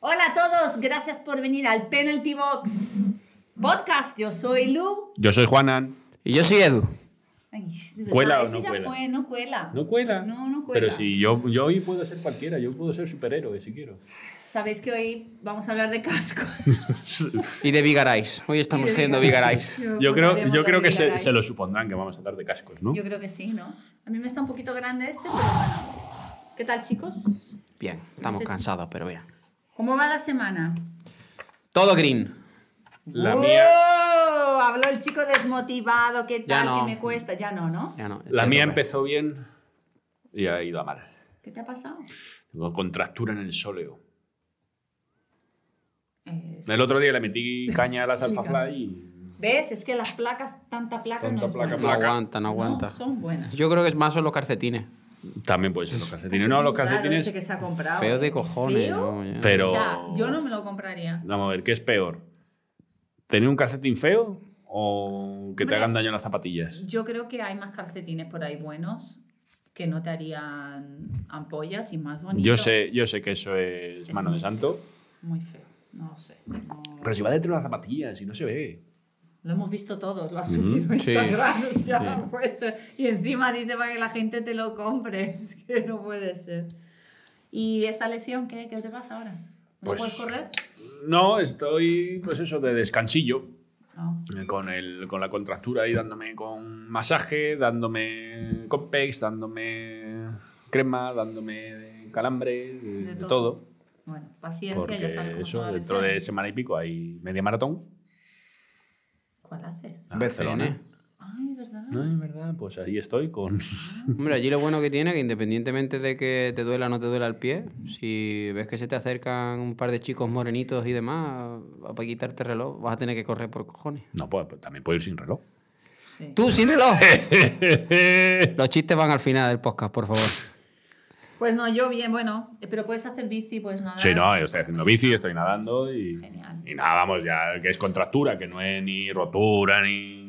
Hola a todos, gracias por venir al Penalty Box Podcast. Yo soy Lu. Yo soy Juanan. Y yo soy Edu. Ay, de verdad, ¿Cuela o eso no ya cuela? fue, no cuela. ¿No cuela? No, no cuela. Pero si yo, yo hoy puedo ser cualquiera, yo puedo ser superhéroe si quiero. Sabéis que hoy vamos a hablar de casco. Y de Vigarais. Hoy estamos haciendo Vigarais. Yo creo, yo creo que se, se lo supondrán que vamos a hablar de cascos, ¿no? Yo creo que sí, ¿no? A mí me está un poquito grande este, pero bueno. ¿Qué tal, chicos? Bien, estamos cansados, pero bien. ¿Cómo va la semana? Todo green. La ¡Oh! mía, Habló el chico desmotivado, ¿qué tal? no. que me cuesta? Ya no, ¿no? Ya no, la estoy mía empezó bien y ha ido a mal. ¿Qué te ha pasado? Tengo contractura en el sóleo. El otro día le metí caña a las. Alphafly y... ¿Ves? Es que las placas, tanta placa Tanta no es placa, buena. No aguanta, no aguanta. No, son buenas. Yo creo que es más son los calcetines. También puede ser los calcetines. No, los Claro, calcetines... ese que se ha comprado. Feo de cojones, ¿Feo? ¿no? Pero... O sea, yo no me lo compraría. Vamos a ver, ¿qué es peor? ¿Tener un calcetín feo o que te hagan daño las zapatillas? Yo creo que hay más calcetines por ahí buenos que no te harían ampollas y más bonitos. Yo sé, yo sé que eso es Es mano de santo. Muy feo. No lo sé. no- Pero si va dentro de las zapatillas y no se ve. Lo hemos visto todos, lo has subido sí, Instagram, o sea, sí. puesto. Y encima dice para que la gente te lo compre. Es que no puede ser. ¿Y esta lesión qué, qué te pasa ahora? ¿No Pues- puedes correr? No, estoy, pues eso, de descansillo. No. eh, Con, el, con la contractura ahí dándome con masaje, dándome Compex, dándome crema, dándome calambre, de, De todo. todo. Bueno, paciencia, Porque ya sabes eso, dentro de semana y pico hay media maratón. ¿Cuál haces? en BCN. Barcelona. Ay, ¿verdad? No, es verdad, pues ahí estoy con... Hombre, allí lo bueno que tiene que independientemente de que te duela o no te duela el pie, si ves que se te acercan un par de chicos morenitos y demás, para quitarte el reloj, vas a tener que correr por cojones. No, pues, pues también puedo ir sin reloj. Sí. ¡Tú, sin reloj! Los chistes van al final del podcast, por favor. Pues no, yo bien, bueno, pero puedes hacer bici, pues nada. Sí, no, yo estoy haciendo bici, estoy nadando y... Genial. Y nada, vamos, ya que es contractura, que no es ni rotura ni...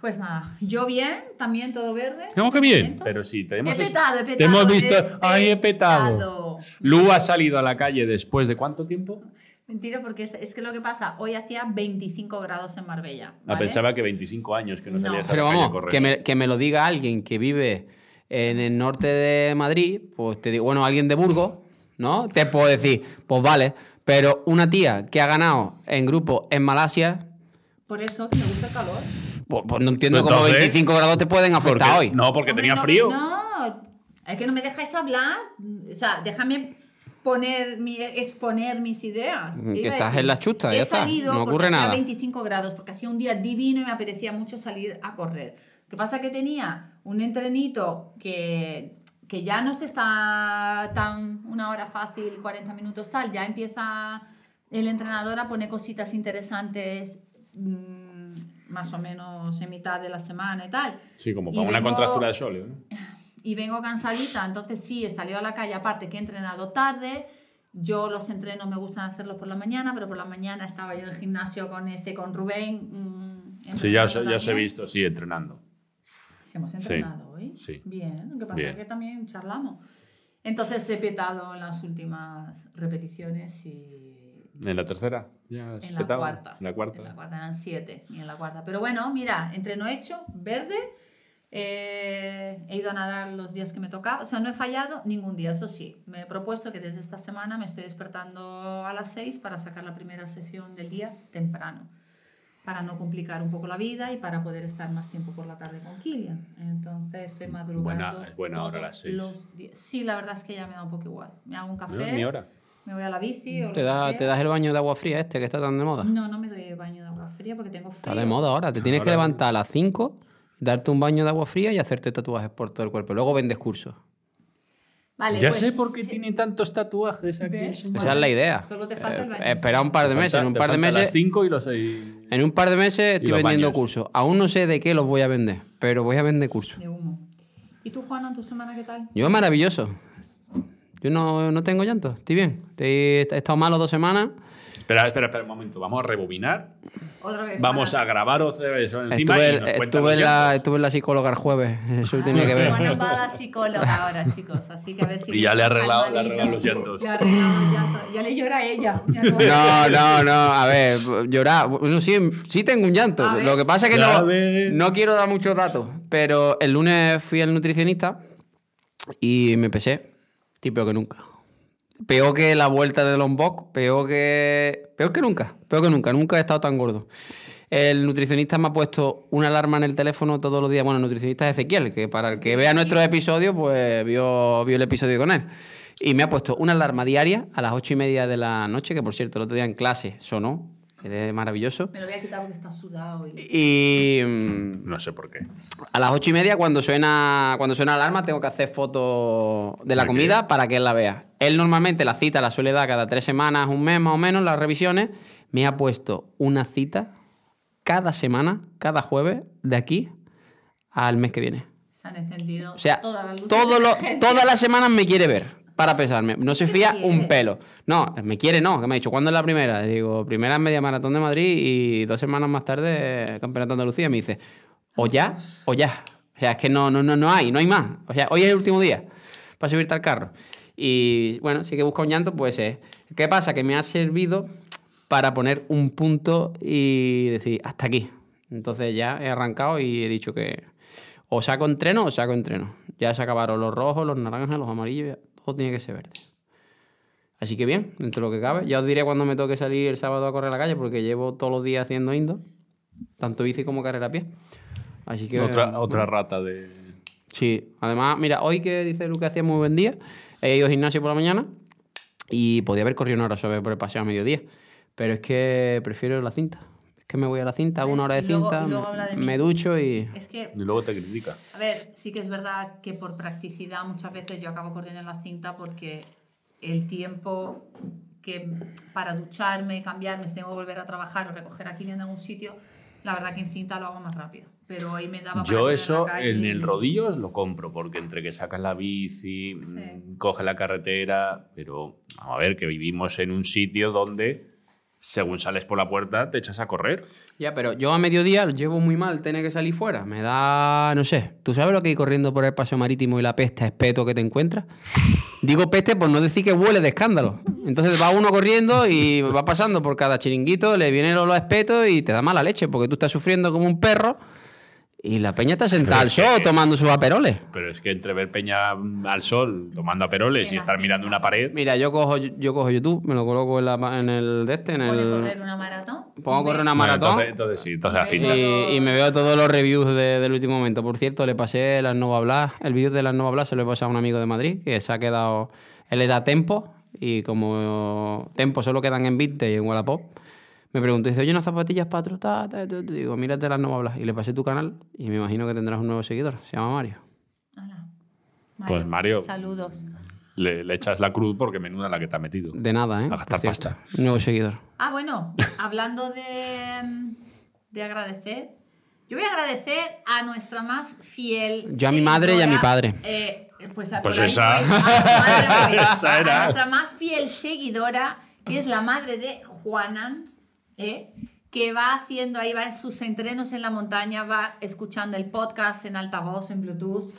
Pues nada, yo bien, también todo verde. ¿Cómo que bien? Pero sí, te He petado, he petado. te hemos visto... he ¡Ay, he petado! petado. Lu ha salido a la calle después de cuánto tiempo? Mentira, porque es, es que lo que pasa, hoy hacía 25 grados en Marbella. Ah, pensaba que 25 años que no, No. salías a Pero la calle a vamos, correr. que me, que me lo diga alguien que vive en el norte de Madrid, pues te digo, bueno, alguien de Burgos, ¿no? Te puedo decir, pues vale, pero una tía que ha ganado en grupo en Malasia, Por eso, que me gusta el calor. pues, pues no entiendo Pues cómo entonces, 25 grados te pueden Porque- afectar hoy. No, porque Hombre, tenía no, frío. No, es que no me dejáis hablar. O sea, déjame poner mi, exponer mis ideas. Que estás decir, en la chusta, ya está, no ocurre nada. 25 grados, porque hacía un día divino y me apetecía mucho salir a correr. Que pasa que tenía un entrenito que, que ya no se está tan una hora fácil, 40 minutos tal, ya empieza el entrenador a poner cositas interesantes mm, más o menos en mitad de la semana y tal. Sí, como Y para una vengo- contractura de sóleo. ¿no? y vengo cansadita, entonces sí, he salido a la calle, aparte que he entrenado tarde, yo los entrenos me gustan hacerlos por la mañana, pero por la mañana estaba yo en el gimnasio con este, con Rubén. mm, Sí, ya, ya os he visto, sí, entrenando. Sí, hemos entrenado hoy. sí. Bien, lo que pasa es que también charlamos. Entonces he petado en las últimas repeticiones y ¿En la tercera? ¿Ya en la cuarta. En la cuarta. En la cuarta eran siete y en la cuarta. Pero bueno, mira, entreno hecho, verde. eh, he ido a nadar los días que me tocaba. O sea, no he fallado ningún día, eso sí. Me he propuesto que desde esta semana me estoy despertando a las 6 para sacar la primera sesión del día temprano. Para no complicar un poco la vida y para poder estar más tiempo por la tarde con Kilian. Entonces estoy madrugando. Buena- es buena hora las seis. los días. Sí, la verdad es que ya me da un poco igual. Me hago un No, café, ni hora. me voy a la bici o lo Te, que sea. te das el baño de agua fría este que está tan de moda. No, no me doy baño de agua fría porque tengo frío. Está de moda ahora. Te tienes que levantar a las 5, darte un baño de agua fría y hacerte tatuajes por todo el cuerpo. Luego vendes cursos. Vale, ya pues, sé por qué tiene tantos tatuajes aquí. Esa es la idea. Solo te falta el Eh, baño. espera un par de Te meses. falta- En un par de meses las 5 y los 6. En un par de meses estoy vendiendo baños. cursos. Aún no sé de qué los voy a vender, pero voy a vender cursos. De humo. ¿Y tú, Juana, tu semana qué tal? Yo maravilloso. Yo no, no tengo llanto, estoy bien. Estoy- he estado malo dos semanas. Espera, espera, espera un momento. Vamos a rebobinar. Otra vez. Vamos para- a grabar otra vez encima Estuve, y nos estuve la, estuve la psicóloga el jueves. Eso tenía que ver. Bueno, va la psicóloga ahora, chicos. Así que a ver si. Y ya le ha arreglado- le los llantos. Le arreglado los llantos. Ya le llora a ella. No- No, no. A ver, llorar. Bueno, sí, sí tengo un llanto. Lo que pasa es que Ya no, ves. no quiero dar muchos datos. Pero el lunes fui al nutricionista y me pesé. Peor que nunca. Peor que la vuelta de Lombok. Peor que. Peor que nunca. Peor que nunca. Nunca he estado tan gordo. El nutricionista me ha puesto una alarma en el teléfono todos los días. Bueno, el nutricionista es Ezequiel, que para el que vea nuestros episodios, pues vio, vio el episodio con él. Y me ha puesto una alarma diaria a las ocho y media de la noche, que por cierto, el otro día en clase sonó, es maravilloso. Me lo voy a quitar porque está sudado. Y... Y mm, No sé por qué. a las ocho y media, cuando suena, cuando suena la alarma, tengo que hacer fotos de la ¿De qué? comida para que él la vea. Él normalmente la cita la suele dar cada tres semanas, un mes más o menos, las revisiones. Me ha puesto una cita cada semana, cada jueves, de aquí al mes que viene. Se han encendido O sea, todas las todas las semanas me quiere ver para pesarme. No se ¿Qué te fía un pelo. No, me quiere no, que me ha dicho, ¿cuándo es la primera? Digo, primera media maratón de Madrid y dos semanas más tarde campeonato de Andalucía. Me dice, o ya, o ya. O sea, es que no, no, no, no hay, no hay más. O sea, hoy es el último día para subirte al carro. Y bueno, si que busca un llanto, pues es. ¿Qué pasa? Que me ha servido para poner un punto y decir, hasta aquí. Entonces ya he arrancado y he dicho que o saco entreno o saco entreno. Ya se acabaron los rojos, los naranjas, los amarillos, todo tiene que ser verde. Así que bien, dentro de lo que cabe. Ya os diré cuando me toque salir el sábado a correr a la calle, porque llevo todos los días haciendo indo, tanto bici como carrera a pie. Así que. Otra, otra rata de. Sí, además, mira, hoy que dice Lu que hacía muy buen día, he ido al gimnasio por la mañana y podía haber corrido una hora sobre por el paseo a mediodía. Pero es que prefiero la cinta. Que me voy a la cinta, hago una hora de Y luego- cinta, y luego habla de mí. me ducho y. Es que Y luego te critica. A ver, sí que es verdad que por practicidad muchas veces yo acabo corriendo en la cinta porque el tiempo que para ducharme, cambiarme, si tengo que volver a trabajar o recoger a Kilian en algún sitio, la verdad que en cinta lo hago más rápido. Pero hoy me daba para Yo eso la calle en el rodillo os lo compro, porque entre que sacas la bici, Sí. mm, coges la carretera, pero vamos a ver que vivimos en un sitio donde según sales por la puerta te echas a correr. Ya, pero yo a mediodía llevo muy mal tener que salir fuera. Me da, no sé, ¿tú sabes lo que hay corriendo por el paseo marítimo y la peste espeto que te encuentras? Digo peste por no decir que huele de escándalo. Entonces va uno corriendo y va pasando por cada chiringuito, le viene el olor a espeto y te da mala leche porque tú estás sufriendo como un perro y la peña está sentada al sol que- tomando sus aperoles. Pero es que entre ver peña al sol tomando aperoles y estar mirando una pared, Mira, yo cojo, yo cojo YouTube, me lo coloco en, la- en el de este, en el... correr una maratón. Pongo a correr una bueno, maratón. entonces, entonces sí, entonces Y-. Y, y me veo todos los reviews de- del último momento. Por cierto, le pasé las Nova Blas, el vídeo de las Nova Blas se lo he pasado a un amigo de Madrid que se ha quedado. Él era Tempo y como Tempo solo quedan en 20 y en Wallapop, me preguntó, dice, oye, unas zapatillas para trotar. ta, ta, ta". Digo, mírate las Nova Blas. Y le pasé tu canal y me imagino que tendrás un nuevo seguidor. Se llama Mario. Pues, Mario. Saludos. Le, le echas la cruz porque menuda la que te ha metido. De nada, ¿eh? A gastar pasta. Un nuevo seguidor. Ah, bueno, hablando de, de agradecer, yo voy a agradecer a nuestra más fiel. Yo a mi madre y a mi padre. eh, pues a- Pues ahí esa. voy. Ah, madre voy. Esa era. A nuestra más fiel seguidora, que es la madre de Juana, ¿eh? que va haciendo ahí, va en sus entrenos en la montaña, va escuchando el podcast en altavoz, en Bluetooth.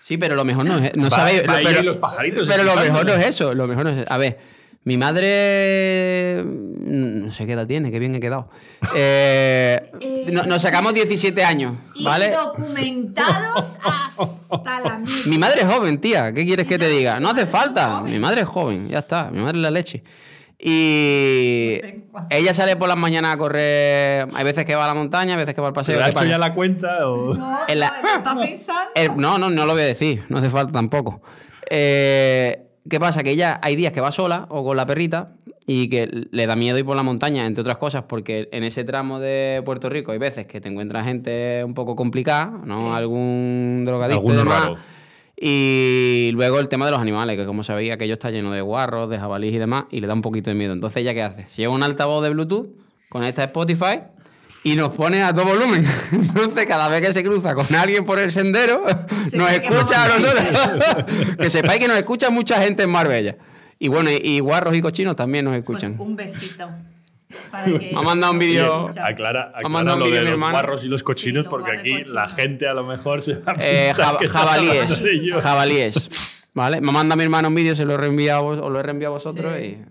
Sí, pero lo mejor no es. No Va- sabéis. va ahí pero, los pajaritos Pero lo mejor no es eso. Lo mejor no es. A ver, mi madre. No sé qué edad tiene, qué bien he quedado. Eh, no- nos sacamos 17 años, Y ¿vale? documentados hasta la mierda. Mi madre es joven, tía. ¿Qué quieres que te diga? No hace falta. Mi madre es joven, ya está. Mi madre es la leche. Y No sé cuánto. ella sale por las mañanas a correr. Hay veces que va a la montaña, hay veces que va al paseo. ¿Le ha ¿qué hecho ya la cuenta o...? No, En la- ¿qué está pensando? Eh, no, no, no lo voy a decir, no hace falta tampoco. Eh, ¿Qué pasa? Que ella hay días que va sola o con la perrita y que le da miedo ir por la montaña, entre otras cosas, porque en ese tramo de Puerto Rico hay veces que te encuentras gente un poco complicada, ¿no? Sí. Algún drogadicto y demás. raro. Y luego el tema de los animales, que como sabéis, aquello está lleno de guarros, de jabalíes y demás, y le da un poquito de miedo. Entonces, ¿ella qué hace? Se lleva un altavoz de Bluetooth, conecta a Spotify y nos pone a todo volumen. Entonces, cada vez que se cruza con alguien por el sendero, Se nos escucha a nosotros. que sepáis que nos escucha mucha gente en Marbella. Y bueno, y, y guarros y cochinos también nos Pues escuchan. un besito. Para que- Me ha mandado un vídeo- aclara, Ha mandado aclara un lo de los hermano. guarros y los cochinos, Sí, porque aquí la gente a lo mejor se va a Eh, jab- que estás jabalíes. hablando de ellos. Jabalíes. ¿Vale? Me manda mi hermano un vídeo, se lo he reenviado, a vos- os lo he reenviado a vosotros Sí. y.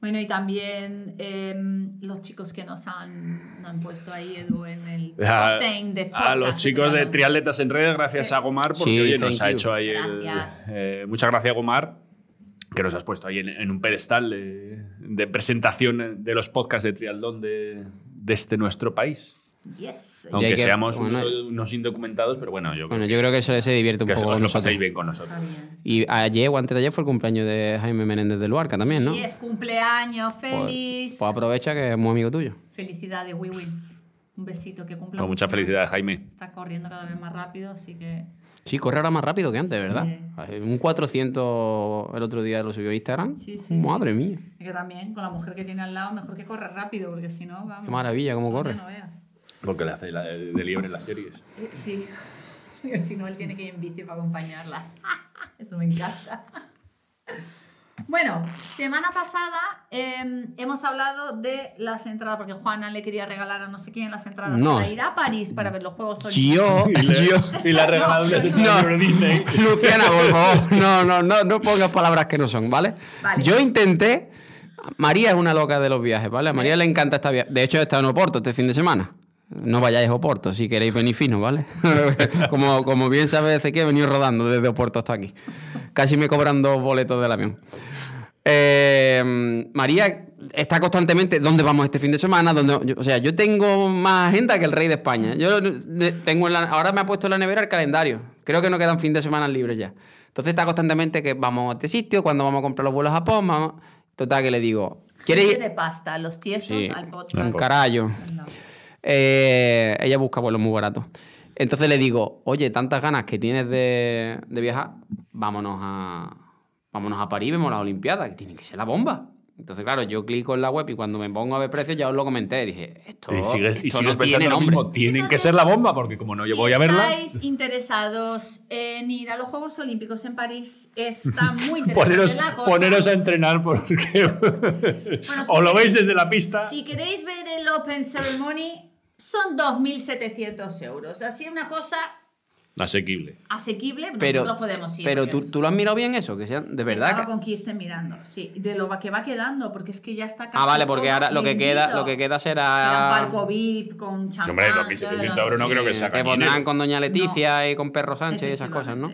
Bueno, y también em, los chicos que nos han, nos han puesto ahí, Edu, en el top A, 10 de a podcast los chicos de. Triatletas en Redes, gracias Sí. a Gomar, porque Sí, oye, nos thank ha you. hecho ahí el. Gracias. eh, muchas gracias, Gomar, que nos has puesto ahí en, en un pedestal de, de presentación de los podcasts de triatlón de, de este nuestro país. Yes. Aunque que- seamos bueno, unos, unos indocumentados, pero bueno, yo creo Bueno, yo creo que eso se divierte un que os poco lo con nosotros. pasáis bien con nosotros. Y ayer o antes de ayer fue el cumpleaños de Jaime Menéndez de Luarca también, ¿no? Y es cumpleaños, Pues- feliz. Pues, aprovecha que es muy amigo tuyo. Felicidades, Wiwi. Un besito que cumpla. Con mucha felicidad, Jaime. Está corriendo cada vez más rápido, así que. Sí, corre ahora más rápido que antes, ¿verdad? Sí. Un 400 el otro día lo subió a Instagram. Sí, sí, Madre mía. Es que también con la mujer que tiene al lado, mejor que corre rápido, porque si no, vamos. Qué maravilla, cómo corre. No veas. Porque le hace la de, de liebre en las series. Eh, Sí. Porque si no, él tiene que ir en bici para acompañarla. Eso me encanta. Bueno, semana pasada eh, hemos hablado de las entradas, porque Juana le quería regalar a no sé quién las entradas No. para ir a París para ver los Juegos Olímpicos. Yo, Y le, yo. y le ha regalado No. de Disney. Luciana, por favor, no, no, no, no pongas palabras que no son, ¿vale? Vale. Yo intenté. María es una loca de los viajes, ¿vale? A María le encanta esta viaje. De hecho, he estado en Oporto este fin de semana. No vayáis a Oporto si queréis venir fino, ¿vale? como, como bien sabe que he venido rodando desde Oporto hasta aquí. Casi me cobran dos boletos del avión. Eh, María está constantemente, ¿dónde vamos este fin de semana? ¿Dónde- yo- o sea, yo tengo más agenda que el rey de España. Yo tengo en la- ahora me ha puesto en la nevera el calendario. Creo que no quedan fin de semana libres ya. Entonces está constantemente que vamos a este sitio, cuando vamos a comprar los vuelos a Japón, vamos- Total, que le digo, ¿quieres ir? de pasta, los tiesos Sí, al podcast. un carajo. No. Eh, ella busca vuelos muy baratos. Entonces le digo, oye, tantas ganas que tienes de, de viajar, vámonos a, vámonos a París, vemos las Olimpiadas, que tiene que ser la bomba. Entonces, claro, yo clico en la web y cuando me pongo a ver precios ya os lo comenté. Dije, esto, Y sigues, y esto sigues no pensando tiene lo nombre. mismo. Tienen que Entonces, ser la bomba, porque como no yo si voy a verla. estáis interesados en ir a los Juegos Olímpicos en París, está muy interesante Poneros, la cosa. poneros a entrenar porque Bueno, o si lo veis queréis- desde la pista. Si queréis ver el Open Ceremony, son 2.700 euros. Así una cosa Asequible. asequible, Pero, nosotros podemos ir. pero ¿tú, tú lo has mirado bien eso, que sean, de verdad. Estaba con quien esté mirando, sí. De lo que va quedando, porque es que ya está casi Ah, vale, porque todo ahora lo que queda, lo que queda Será será. palco VIP con champán. Hombre, 2.700 euros no Sí, creo que sea que pondrán con Doña Leticia y con Perro Sánchez y esas cosas, ¿no?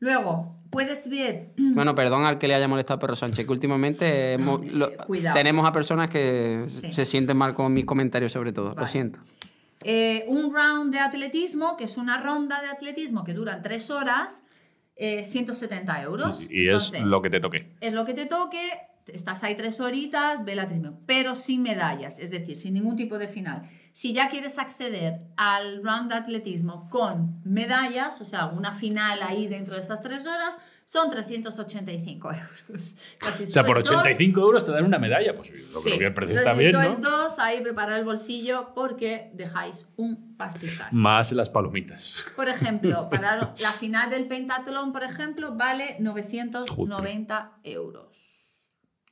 Luego, puedes ver Bueno, perdón al que le haya molestado a Perro Sánchez, que últimamente hemos- lo- tenemos a personas que Sí. se sienten mal con mis comentarios sobre todo. Lo siento. Eh, un round de atletismo, que es una ronda de atletismo que dura tres horas, eh, 170 euros. Y es Entonces, lo que te toque. es lo que te toque, estás ahí tres horitas, ve el atletismo, pero sin medallas, es decir, sin ningún tipo de final. Si ya quieres acceder al round de atletismo con medallas, o sea, alguna final ahí dentro de estas tres horas, son 385 euros. Casi O sea, por sois dos, 85 euros te dan una medalla. Pues yo sí. creo que el precio Entonces, está bien, si sois ¿no? dos, ahí preparad el bolsillo porque dejáis un pastizal. Más las palomitas. Por ejemplo, para la final del pentatlón, por ejemplo, vale 990 euros.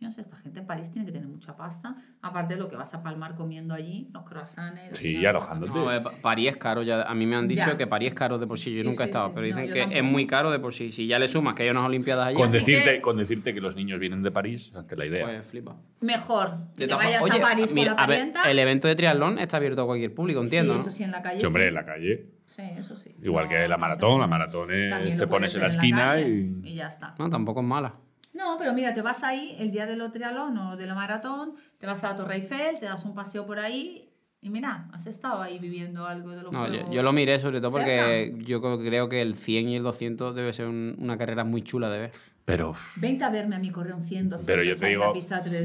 Yo no sé, esta gente en París tiene que tener mucha pasta. Aparte de lo que vas a palmar comiendo allí, los croissants. Sí, y alojándote. No, eh, Pa- París es caro, ya, a mí me han dicho Ya. que París es caro de por sí, yo Sí, nunca he estado, sí. pero dicen que es muy caro de por sí. Si ya le sumas que hay unas Olimpiadas allí, Con decirte, que- con decirte que los niños vienen de París, hazte la idea. pues flipa. Mejor que te vayas a París mira, con la ver, el evento de triatlón está abierto a cualquier público, entiendo, sí, ¿no? eso sí, en la calle. Sí, hombre, sí. en la calle. Sí, eso sí. Igual No, que la no maratón. sé. La maratón es, te pones en la esquina calle y... y ya está. No, tampoco es mala. No, pero mira, te vas ahí el día del triatlón o de la maratón, te vas a la Torre Eiffel, te das un paseo por ahí y mira, has estado ahí viviendo algo de lo No, yo, yo lo miré sobre todo porque yo creo- creo que el 100 y el 200 debe ser un- una carrera muy chula de ver. Pero... Vente a verme a mí correr un 100, 200 Pero yo te digo,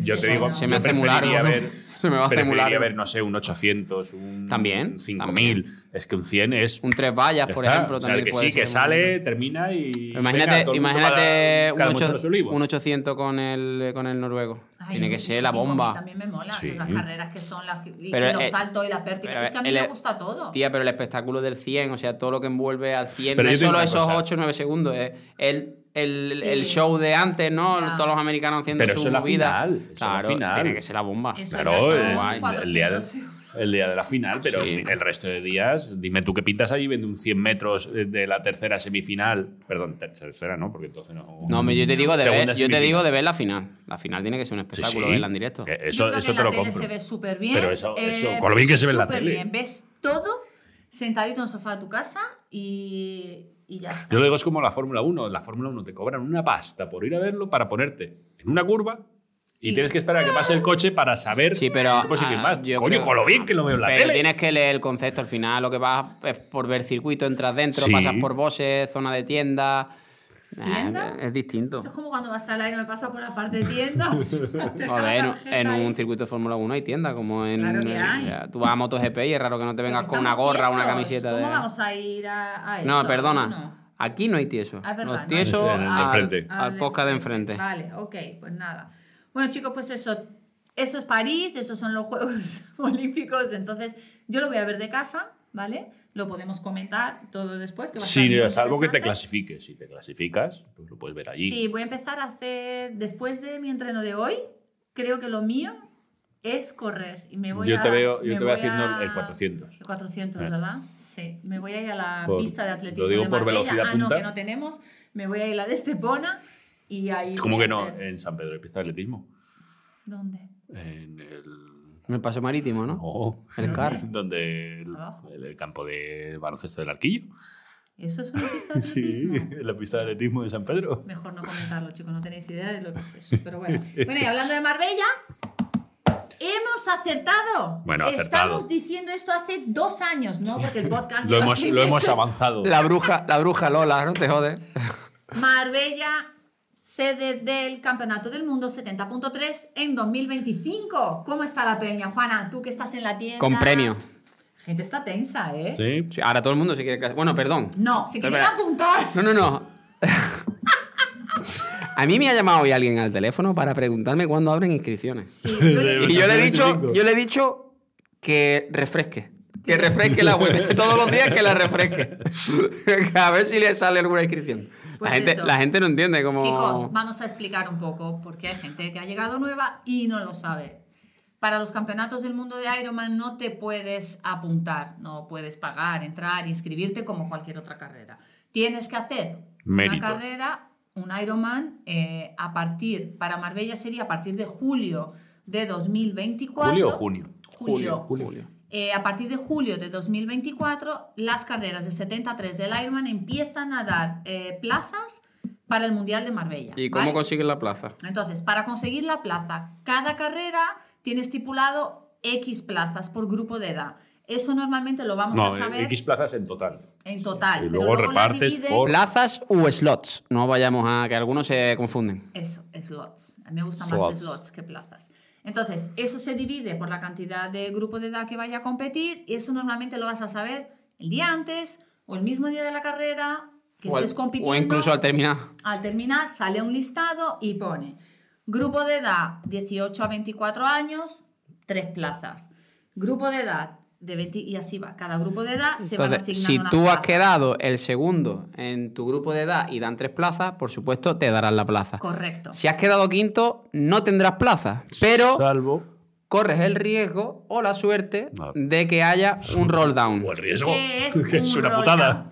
yo te digo. Se me hace muy largo, ver. Se me va a hacer muy largo. ver, no sé, un 800, un También, un 5000. Es que un 100 es Un tres vallas, Ya por está. ejemplo, O sea, también que puede sí, que sale, termina y. Pero Imagínate, venga, imagínate cada- un, cada ocho- Monte de los Olivos. un 800 con el, con el noruego. Ay, Tiene que ser la 5000 bomba. También me mola. Sí. Esas carreras que son las que, y Pero, los eh, saltos y la pértiga. pero Es que a mí el- me gusta todo. Tía, pero el espectáculo del 100, o sea, todo lo que envuelve al 100, Pero no es solo esos cosa. 8 o 9 segundos, es el, el, Sí. el show de antes, ¿no? Todos los americanos haciendo Pero su eso es la movida. final, eso es la Claro, final. tiene que ser la bomba. Eso Claro, son el, guay. el día de, 400. el día de la final, pero Sí. el resto de días, dime tú qué pintas ahí viendo un 100 metros de- la tercera semifinal. Perdón, ter- tercera no, porque entonces no. No, yo te digo de ver, yo te digo de ver la final. La final tiene que ser un Sí, espectáculo sí. verla en directo. Que Yo Eso, creo eso que te lo la tele compro. se ve súper bien. Pero eso- eso, eh, con lo bien que se ve en la tele. bien. Ves todo sentadito en el sofá de tu casa y, y ya está. Yo lo digo, es como la Fórmula 1. En la Fórmula 1 te cobran una pasta por ir a verlo para ponerte en una curva y, Y- tienes que esperar a que pase el coche para saber Sí, pero. qué posición ah, más. yo Coño, creo- con lo bien que lo veo en la pero tele. tienes que leer el concepto al final. Lo que vas es por ver circuito, entras dentro, Sí. pasas por bosses, zona de tienda. ¿Tiendas? es distinto. Esto es como cuando vas al aire y me pasa por la parte de tiendas. Ver, en, un circuito de Fórmula 1 hay tienda, como en. Claro que hay. tú vas a MotoGP y es raro que no te vengas con una gorra o una camiseta ¿Cómo de. vamos a ir a, a eso? No, perdona. No. Aquí no hay tieso. Ah, es verdad, Los no. tiesos al, enfrente. al de podcast de enfrente. Vale, ok, pues nada. Bueno, chicos, pues eso. Eso es París, esos son los Juegos Olímpicos. Entonces, yo lo voy a ver de casa, ¿vale? Lo podemos comentar todo después. Que va a Sí, muy salvo que te clasifiques. Si te clasificas, pues lo puedes ver allí. Sí, voy a empezar a hacer, después de mi entreno de hoy, creo que lo mío es correr. Y me voy yo a, te veo, yo te veo voy haciendo a- el 400. El 400, Eh. ¿verdad? Sí. Me voy a ir a la Por- pista de lo atletismo digo de por velocidad ah, no, que no tenemos. Me voy a ir a la de Estepona y ahí. ¿Cómo a que no? En San Pedro de Pista de Atletismo. ¿Dónde? En el. En el paseo marítimo, ¿no? No. El CAR. Donde el, Abajo. el campo de baloncesto del Arquillo. ¿Eso es una pista de Sí, atletismo? en la pista de atletismo de San Pedro. Mejor no comentarlo, chicos, no tenéis idea de lo que es eso. Pero bueno. Bueno, y hablando de Marbella, hemos acertado. Bueno, acertado. Estamos diciendo esto hace dos años, ¿no? Porque el podcast. Lo hemos, lo hemos avanzado. La bruja, la bruja Lola, no te jodes. Marbella, sede del Campeonato del Mundo 70.3 en 2025. ¿Cómo está la peña, Juana? Tú que estás en la tienda. Con premio. Gente está tensa, ¿eh? Sí. Sí, ahora todo el mundo se quiere. Bueno, perdón. No, si quieren apuntar. No, no, no. A mí me ha llamado hoy alguien al teléfono para preguntarme cuándo abren inscripciones. Sí, yo le Y yo le he dicho, 25. yo le he dicho que refresque. Que refresque la web. Todos los días que la refresque. A ver si le sale alguna inscripción. Pues la, gente, eso. la gente no entiende cómo. Chicos, vamos a explicar un poco, porque hay gente que ha llegado nueva y no lo sabe. Para los campeonatos del mundo de Ironman no te puedes apuntar, no puedes pagar, entrar, inscribirte como cualquier otra carrera. Tienes que hacer Méritos. una carrera, un Ironman, eh, a partir, para Marbella sería a partir de julio de 2024. ¿Julio o junio? Julio. Julio. Eh, a partir de julio de 2024, las carreras de 73 del Ironman empiezan a dar eh, plazas para el Mundial de Marbella. ¿Y cómo ¿vale? consiguen la plaza? Entonces, para conseguir la plaza, cada carrera tiene estipulado X plazas por grupo de edad. Eso normalmente lo vamos No, a saber X plazas en total. en total. Y luego la repartes divide- por- ¿Plazas o slots? No vayamos a que algunos se confunden. Eso, slots. A mí me gustan Slots. más slots que plazas. Entonces, eso se divide por la cantidad de grupo de edad que vaya a competir y eso normalmente lo vas a saber el día antes o el mismo día de la carrera que O, al- estés compitiendo. o incluso al terminar. Al terminar sale un listado y pone grupo de edad 18 a 24 años, tres plazas. Grupo de edad de 20 y así va. Cada grupo de edad se Entonces, asignando si una tú has plaza. quedado el segundo en tu grupo de edad y dan tres plazas, por supuesto te darán la plaza. Correcto. Si has quedado quinto, no tendrás plaza, pero Salvo. corres el riesgo o la suerte No. de que haya un roll down. O el riesgo. ¿Qué es, que es un una roll putada. down?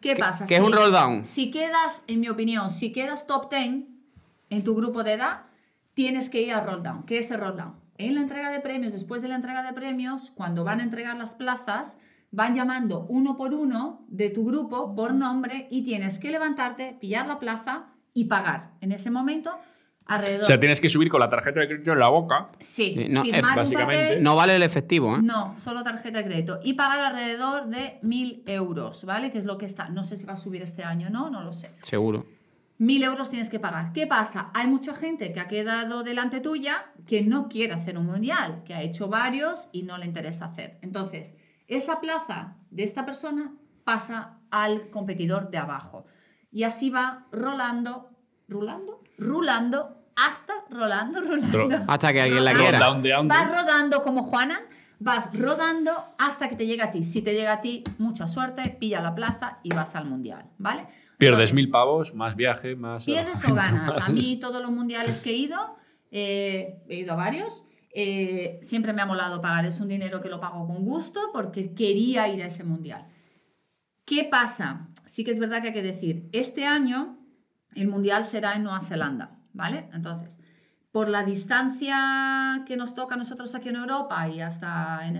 ¿Qué pasa? qué es un roll down? Si quedas, en mi opinión, si quedas top 10 en tu grupo de edad, tienes que ir al roll down. ¿Qué es el roll down? En la entrega de premios, después de la entrega de premios, cuando van a entregar las plazas, van llamando uno por uno de tu grupo por nombre y tienes que levantarte, pillar la plaza y pagar. En ese momento, alrededor. O sea, tienes que subir con la tarjeta de crédito en la boca. sí, Eh, no, es firmar un básicamente- papel No vale el efectivo, ¿eh? no, solo tarjeta de crédito. Y pagar alrededor de 1.000 euros, ¿vale? Que es lo que está. No sé si va a subir este año o no, no lo sé. Seguro. 1.000 euros tienes que pagar. ¿Qué pasa? Hay mucha gente que ha quedado delante tuya que no quiere hacer un mundial, que ha hecho varios y no le interesa hacer. Entonces, esa plaza de esta persona pasa al competidor de abajo. Y así va rolando, rulando, rulando hasta rolando, rolando. Ro- Hasta que alguien la quiera. Vas rodando como Juanan, vas rodando hasta que te llegue a ti. Si te llega a ti, mucha suerte, pilla la plaza y vas al mundial, ¿vale? Pierdes mil pavos, más viaje, más. Pierdes o ganas. A mí todos los mundiales que he ido, eh, he ido a varios, eh, siempre me ha molado pagar. Es un dinero que lo pago con gusto porque quería ir a ese mundial. ¿Qué pasa? Sí que es verdad que hay que decir, este año el mundial será en Nueva Zelanda, ¿vale? Entonces, por la distancia que nos toca a nosotros aquí en Europa y hasta en,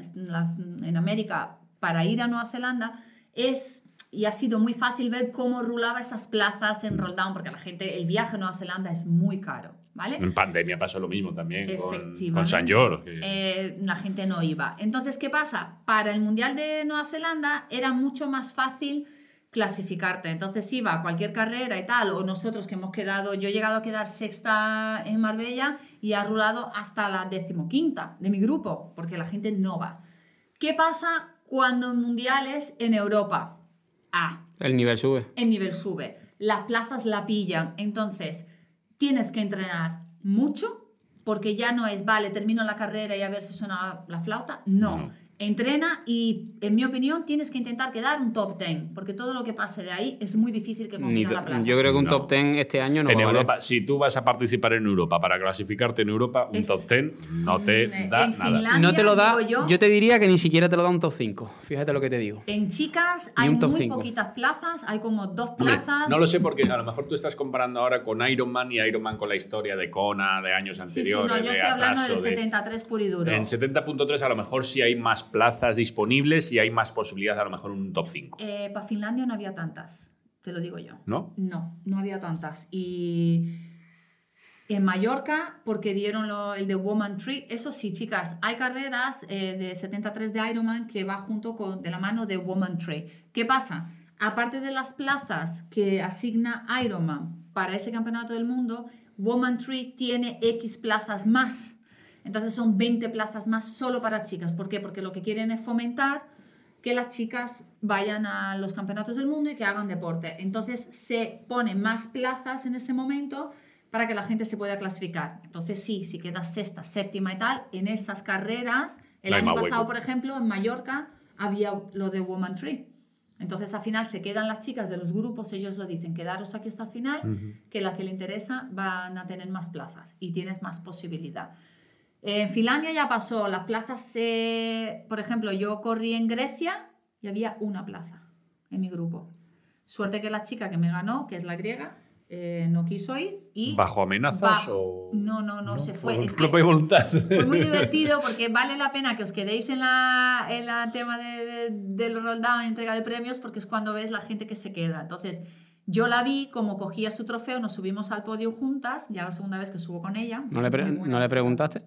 en América para ir a Nueva Zelanda, es y ha sido muy fácil ver cómo rulaba esas plazas en Roll Down, porque la gente, el viaje a Nueva Zelanda es muy caro, ¿vale? En pandemia pasó lo mismo también con, Efectivamente. con San George. que- Eh, la gente no iba. Entonces, ¿qué pasa? Para el Mundial de Nueva Zelanda era mucho más fácil clasificarte. Entonces iba a cualquier carrera y tal, o nosotros que hemos quedado, yo he llegado a quedar sexta en Marbella y ha rulado hasta la decimoquinta de mi grupo, porque la gente no va. ¿Qué pasa cuando en mundiales en Europa? El nivel sube. el nivel sube, las plazas la pillan, entonces tienes que entrenar mucho porque ya no es, vale, termino la carrera y a ver si suena la, la flauta, no. No. Entrena y, en mi opinión, tienes que intentar quedar un top 10, porque todo lo que pase de ahí es muy difícil que consigas la plaza. yo creo que un No. top 10 este año no en va a valer. Europa, si tú vas a participar en Europa para clasificarte en Europa, un Es- top 10 no te da en nada. Finlandia- No te lo da. yo- Yo te diría que ni siquiera te lo da un top 5. Fíjate lo que te digo. En chicas hay muy poquitas plazas, hay como dos Hombre, plazas. no lo sé porque a lo mejor tú estás comparando ahora con Iron Man y Iron Man con la historia de Kona de años Sí, sí, anteriores. no, yo de estoy hablando del de- 73 puro y duro. En 70.3 a lo mejor sí hay más plazas disponibles y hay más posibilidades a lo mejor un top 5, Eh, para Finlandia no había tantas, te lo digo yo. ¿no? No, no había tantas. Y en Mallorca, porque dieron lo- el de Woman Tree, eso sí, chicas, hay carreras eh, de 73 de Ironman que va junto con de la mano de Woman Tree. ¿Qué pasa? Aparte de las plazas que asigna Ironman para ese campeonato del mundo, Woman Tree tiene X plazas más. Entonces son 20 plazas más solo para chicas. ¿Por qué? Porque lo que quieren es fomentar que las chicas vayan a los campeonatos del mundo y que hagan deporte. Entonces se ponen más plazas en ese momento para que la gente se pueda clasificar. Entonces sí, si quedas sexta, séptima y tal, en esas carreras, el año pasado, hueco. por ejemplo, en Mallorca había lo de Woman Tree. Entonces al final se quedan las chicas de los grupos, ellos lo dicen, quedaros aquí hasta el final, que la que le interesa van a tener más plazas y tienes más posibilidad. En Finlandia ya pasó, las plazas, eh, por ejemplo, yo corrí en Grecia y había una plaza en mi grupo. Suerte que la chica que me ganó, que es la griega, eh, no quiso ir y... ¿Bajo amenazas Bajo- o...? No, no, no, se fue. Por Es propia que voluntad. fue muy divertido porque vale la pena que os quedéis en la, en la tema de, de- del roll down, entrega de premios, porque es cuando ves la gente que se queda. Entonces, yo la vi, como cogía su trofeo, nos subimos al podio juntas, ya la segunda vez que subo con ella. ¿No le, pre- ¿no le chica. preguntaste?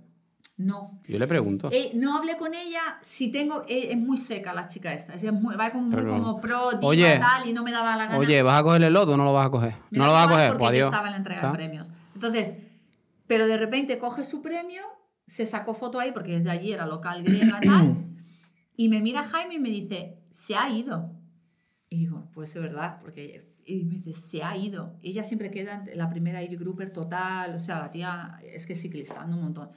No. Yo le pregunto. Eh, no hablé con ella, si tengo, eh, es muy seca la chica esta, es muy, va como, muy como pro, diva, Oye, tal, y no me daba la gana. Oye, ¿vas a coger el loto o no lo vas a coger? Me no lo vas a coger, pues yo adiós. estaba en la entrega ¿Está? de premios. Entonces, pero de repente coge su premio, se sacó foto ahí porque es de allí, era local griega tal, y me mira Jaime y me dice, se ha ido. Y digo, pues es verdad, porque y me dice, se ha ido. Ella siempre queda en la primera age grouper total, o sea, la tía es que es ciclista, anda un montón.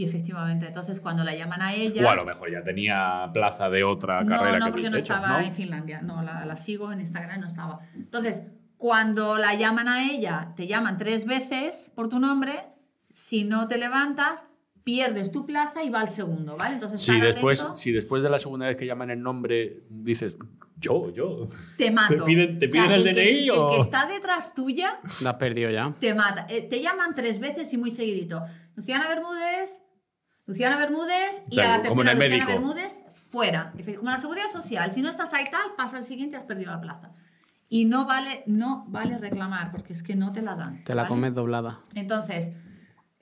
Y efectivamente, entonces cuando la llaman a ella... O a lo mejor ya tenía plaza de otra No, carrera no, que porque no hecho, estaba ¿no? en Finlandia. No, la, la sigo en Instagram, no estaba. Entonces, cuando la llaman a ella, te llaman tres veces por tu nombre. Si no te levantas, pierdes tu plaza y va al segundo, ¿vale? Entonces, Si después, atento, si después de la segunda vez que llaman el nombre dices, yo, yo. te mato. ¿Te piden- te piden el DNI o- El que está detrás tuya La has perdido ya. te mata. Eh, te llaman tres veces y muy seguidito. Luciana Bermúdez, Luciana Bermúdez y O sea, a la tercera el Luciana médico. Bermúdez fuera. Y Como la seguridad social, si no estás ahí tal, pasa al siguiente has perdido la plaza. Y no vale, no vale reclamar porque es que no te la dan. Te la ¿vale? comes doblada. Entonces,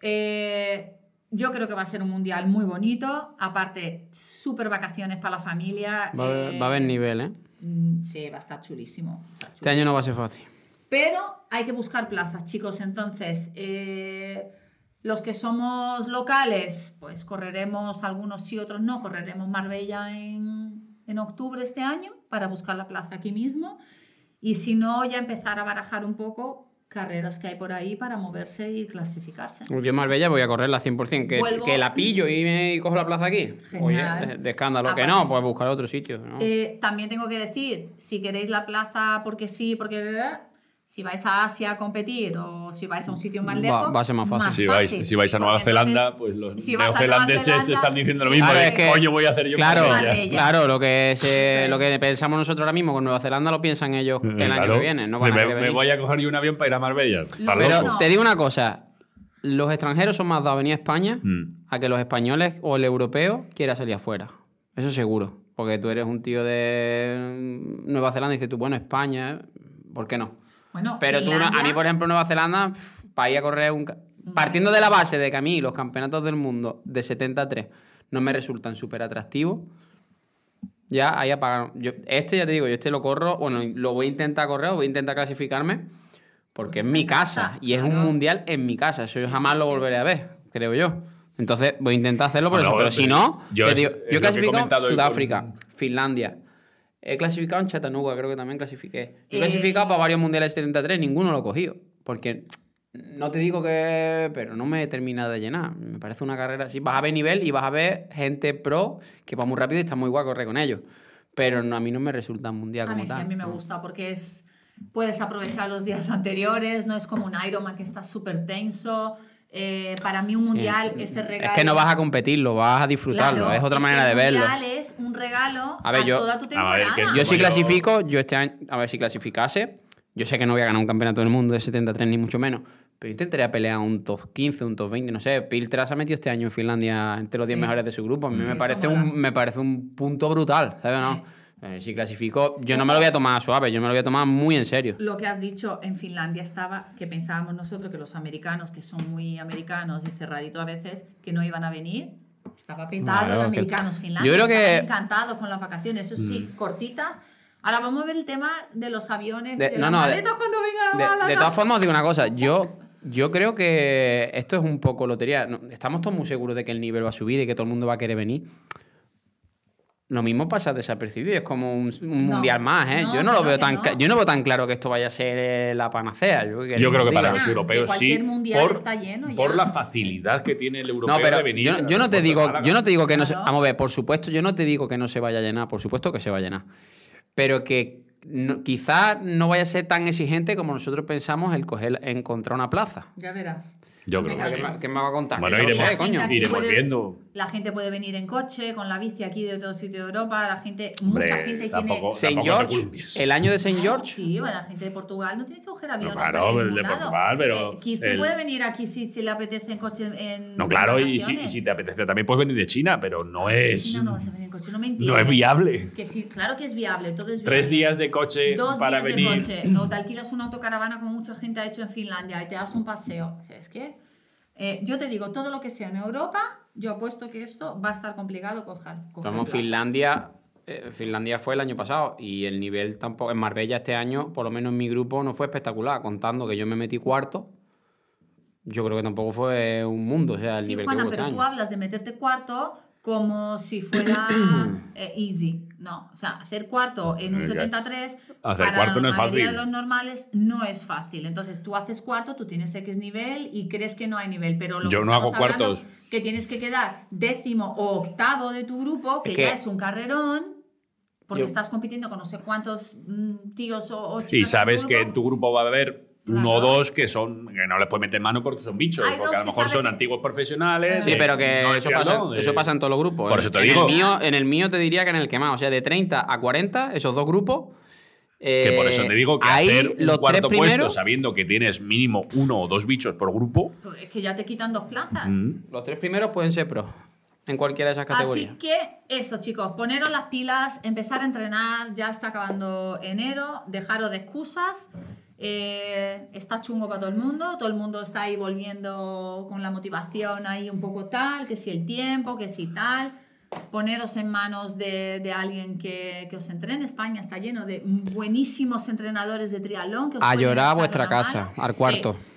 eh, yo creo que va a ser un mundial muy bonito. Aparte, súper vacaciones para la familia. Va a, haber, eh, va a haber nivel, ¿eh? mm, Sí, va a estar chulísimo. va a estar Este año no va a ser fácil. pero hay que buscar plazas, chicos. Entonces, eh, los que somos locales, pues correremos algunos sí, otros no. Correremos Marbella en, en octubre este año para buscar la plaza aquí mismo. Y si no, ya empezar a barajar un poco carreras que hay por ahí para moverse y clasificarse. Yo en Marbella voy a correrla 100%. Que, Vuelvo- que la pillo y, me, y cojo la plaza aquí. Genial. Oye, de, escándalo. Que no, pues buscar otro sitio. ¿no? Eh, también tengo que decir, si queréis la plaza porque sí, porque si vais a Asia a competir o si vais a un sitio más lejos, va a ser más fácil. Si vais, si vais a Nueva Porque Zelanda, entonces, pues los si neozelandeses Zelanda, están diciendo lo mismo. Claro, de, es que- coño voy a hacer yo Claro? Marbella. claro, lo que, se, es. lo que pensamos nosotros ahora mismo con Nueva Zelanda lo piensan ellos el año Claro. que viene. No van me, voy a coger yo un avión para ir a Marbella. Está Pero- loco. Te digo una cosa. Los extranjeros son más dados a venir a España Mm. a que los españoles o el europeo quiera salir afuera. Eso seguro. Porque tú eres un tío de Nueva Zelanda y dices tú, bueno, España, ¿por qué no? Bueno, Pero tú, no- a mí, por ejemplo, Nueva Zelanda, para ir a correr un... Partiendo de la base de que a mí los campeonatos del mundo de 73 no me resultan súper atractivos, ya ahí apagaron. Yo, este ya te digo, yo este lo corro, bueno, lo voy a intentar correr, o voy a intentar clasificarme, porque es mi casa y es un mundial en mi casa. Eso yo jamás lo volveré a ver, creo yo. Entonces voy a intentar hacerlo por Bueno, eso. Pero pero si no, yo es- digo, hoy Sudáfrica, con- Finlandia. He clasificado en Chattanooga, creo que también clasifiqué. He Eh, clasificado para varios mundiales 73, ninguno lo he cogido. Porque no te digo que. Pero no me he terminado de llenar. Me parece una carrera así. Vas a ver nivel y vas a ver gente pro que va muy rápido y está muy guay correr con ellos. Pero no, a mí no me resulta mundial A como mí sí, tal. a mí me gusta porque es puedes aprovechar los días anteriores, no es como un Ironman que está súper tenso. Eh, para mí un mundial es el regalo. Es que no vas a competirlo, vas a disfrutarlo. Claro, es otra manera de el verlo. mundial es un regalo A ver, yo- toda tu A temporada. ver, que es Yo si yo- clasifico, yo este año, a ver si clasificase, yo sé que no voy a ganar un campeonato del mundo de 73 ni mucho menos, pero intentaría pelear un top 15, un top 20, no sé. Piltra se ha metido este año en Finlandia entre los 10 Sí. mejores de su grupo. A mí me parece, un, me parece un punto brutal, ¿sabes o no? Eh, si clasifico, yo no me lo voy a tomar suave, yo me lo voy a tomar muy en serio. Lo que has dicho en Finlandia estaba, que pensábamos nosotros que los americanos, que son muy americanos y cerraditos a veces, que no iban a venir. Estaba pintado Claro, de que- americanos Finlandia. Yo creo que- encantados con las vacaciones, eso sí, cortitas. Ahora vamos a ver el tema de los aviones, De- de, no, no, de- cuando vengan a De, de todas formas, os digo una cosa. Yo, yo creo que esto es un poco lotería. Estamos todos muy seguros de que el nivel va a subir y que todo el mundo va a querer venir. Lo mismo pasa desapercibido. Es como un, un No, mundial más, ¿eh? no, yo, no que lo veo tan, no. yo no veo tan claro que esto vaya a ser eh, la panacea. Yo, que Yo creo que para los europeos sí, cualquier mundial por, está lleno por la facilidad que tiene el europeo No, pero de venir. yo, no te digo, Málaga. yo no te digo que no se. Vamos a ver, por supuesto, yo no te digo que no se vaya a llenar, por supuesto que se va a llenar. Pero que no- quizá no vaya a ser tan exigente como nosotros pensamos el coger, encontrar una plaza. Ya verás. Yo creo que sí. ¿Qué me, qué va a contar? Bueno, no iremos- sé, coño. iremos puede- viendo. La gente puede venir en coche, con la bici aquí de todo sitio de Europa. La gente, Hombre, mucha gente tampoco- tiene. Te George, el año de Saint George. Sí, bueno, la gente de Portugal no tiene que coger aviones claro, para ir a el de. Portugal, pero Eh, el- puede venir aquí si, si le apetece en coche en No, claro, y si, y si te apetece también puedes venir de China, pero no es. China no vas a venir en coche, no me no entiendes. es viable. Que sí, claro que es viable, todo es viable. Tres días de coche Dos para días venir. de coche, o te alquilas una autocaravana como mucha gente ha hecho en Finlandia y te das un paseo. O sea, Es que eh, yo te digo, todo lo que sea en Europa, yo apuesto que esto va a estar complicado coger. plaza. Finlandia, eh, Finlandia fue el año pasado y el nivel tampoco. En Marbella este año, por lo menos en mi grupo, no fue espectacular. Contando que yo me metí cuarto, yo creo que tampoco fue un mundo. O sea, el Sí, nivel Juana, que hubo pero este tú año. hablas de meterte cuarto como si fuera eh, easy. No, o sea, hacer cuarto en un Eh, ya. 73 Hacer para cuarto no la es mayoría fácil. de los normales no es fácil. Entonces tú haces cuarto, tú tienes X nivel y crees que no hay nivel, pero lo Yo que no hago cuartos. que tienes que quedar décimo o octavo de tu grupo, que, Es que- ya es un carrerón. Porque Yo- estás compitiendo con no sé cuántos mm, tíos o, o Y sabes que en tu grupo va a haber Claro. o dos que son que no les puedes meter mano porque son bichos, Hay porque a lo mejor son que- antiguos profesionales. Sí, de- pero que no eso, pasa, triatlón, de- eso pasa en todos los grupos. Por En- eso te en digo. El mío, en el mío te diría que en el que más. O sea, de 30 a 40, esos dos grupos. Que por eso te digo que eh, hacer un los cuarto tres puesto primeros, sabiendo que tienes mínimo uno o dos bichos por grupo. Pues Es que ya te quitan dos plazas. mm, Los tres primeros pueden ser pros. En cualquiera de esas categorías. Así que eso, chicos, poneros las pilas, empezar a entrenar, ya está acabando enero, dejaros de excusas. Eh, está chungo para todo el mundo, todo el mundo está ahí volviendo con la motivación ahí un poco tal, que si el tiempo, que si tal. Poneros en manos de, de alguien que, que os entrene. España está lleno de buenísimos entrenadores de triatlón. Que os A llorar a vuestra casa, al Sí.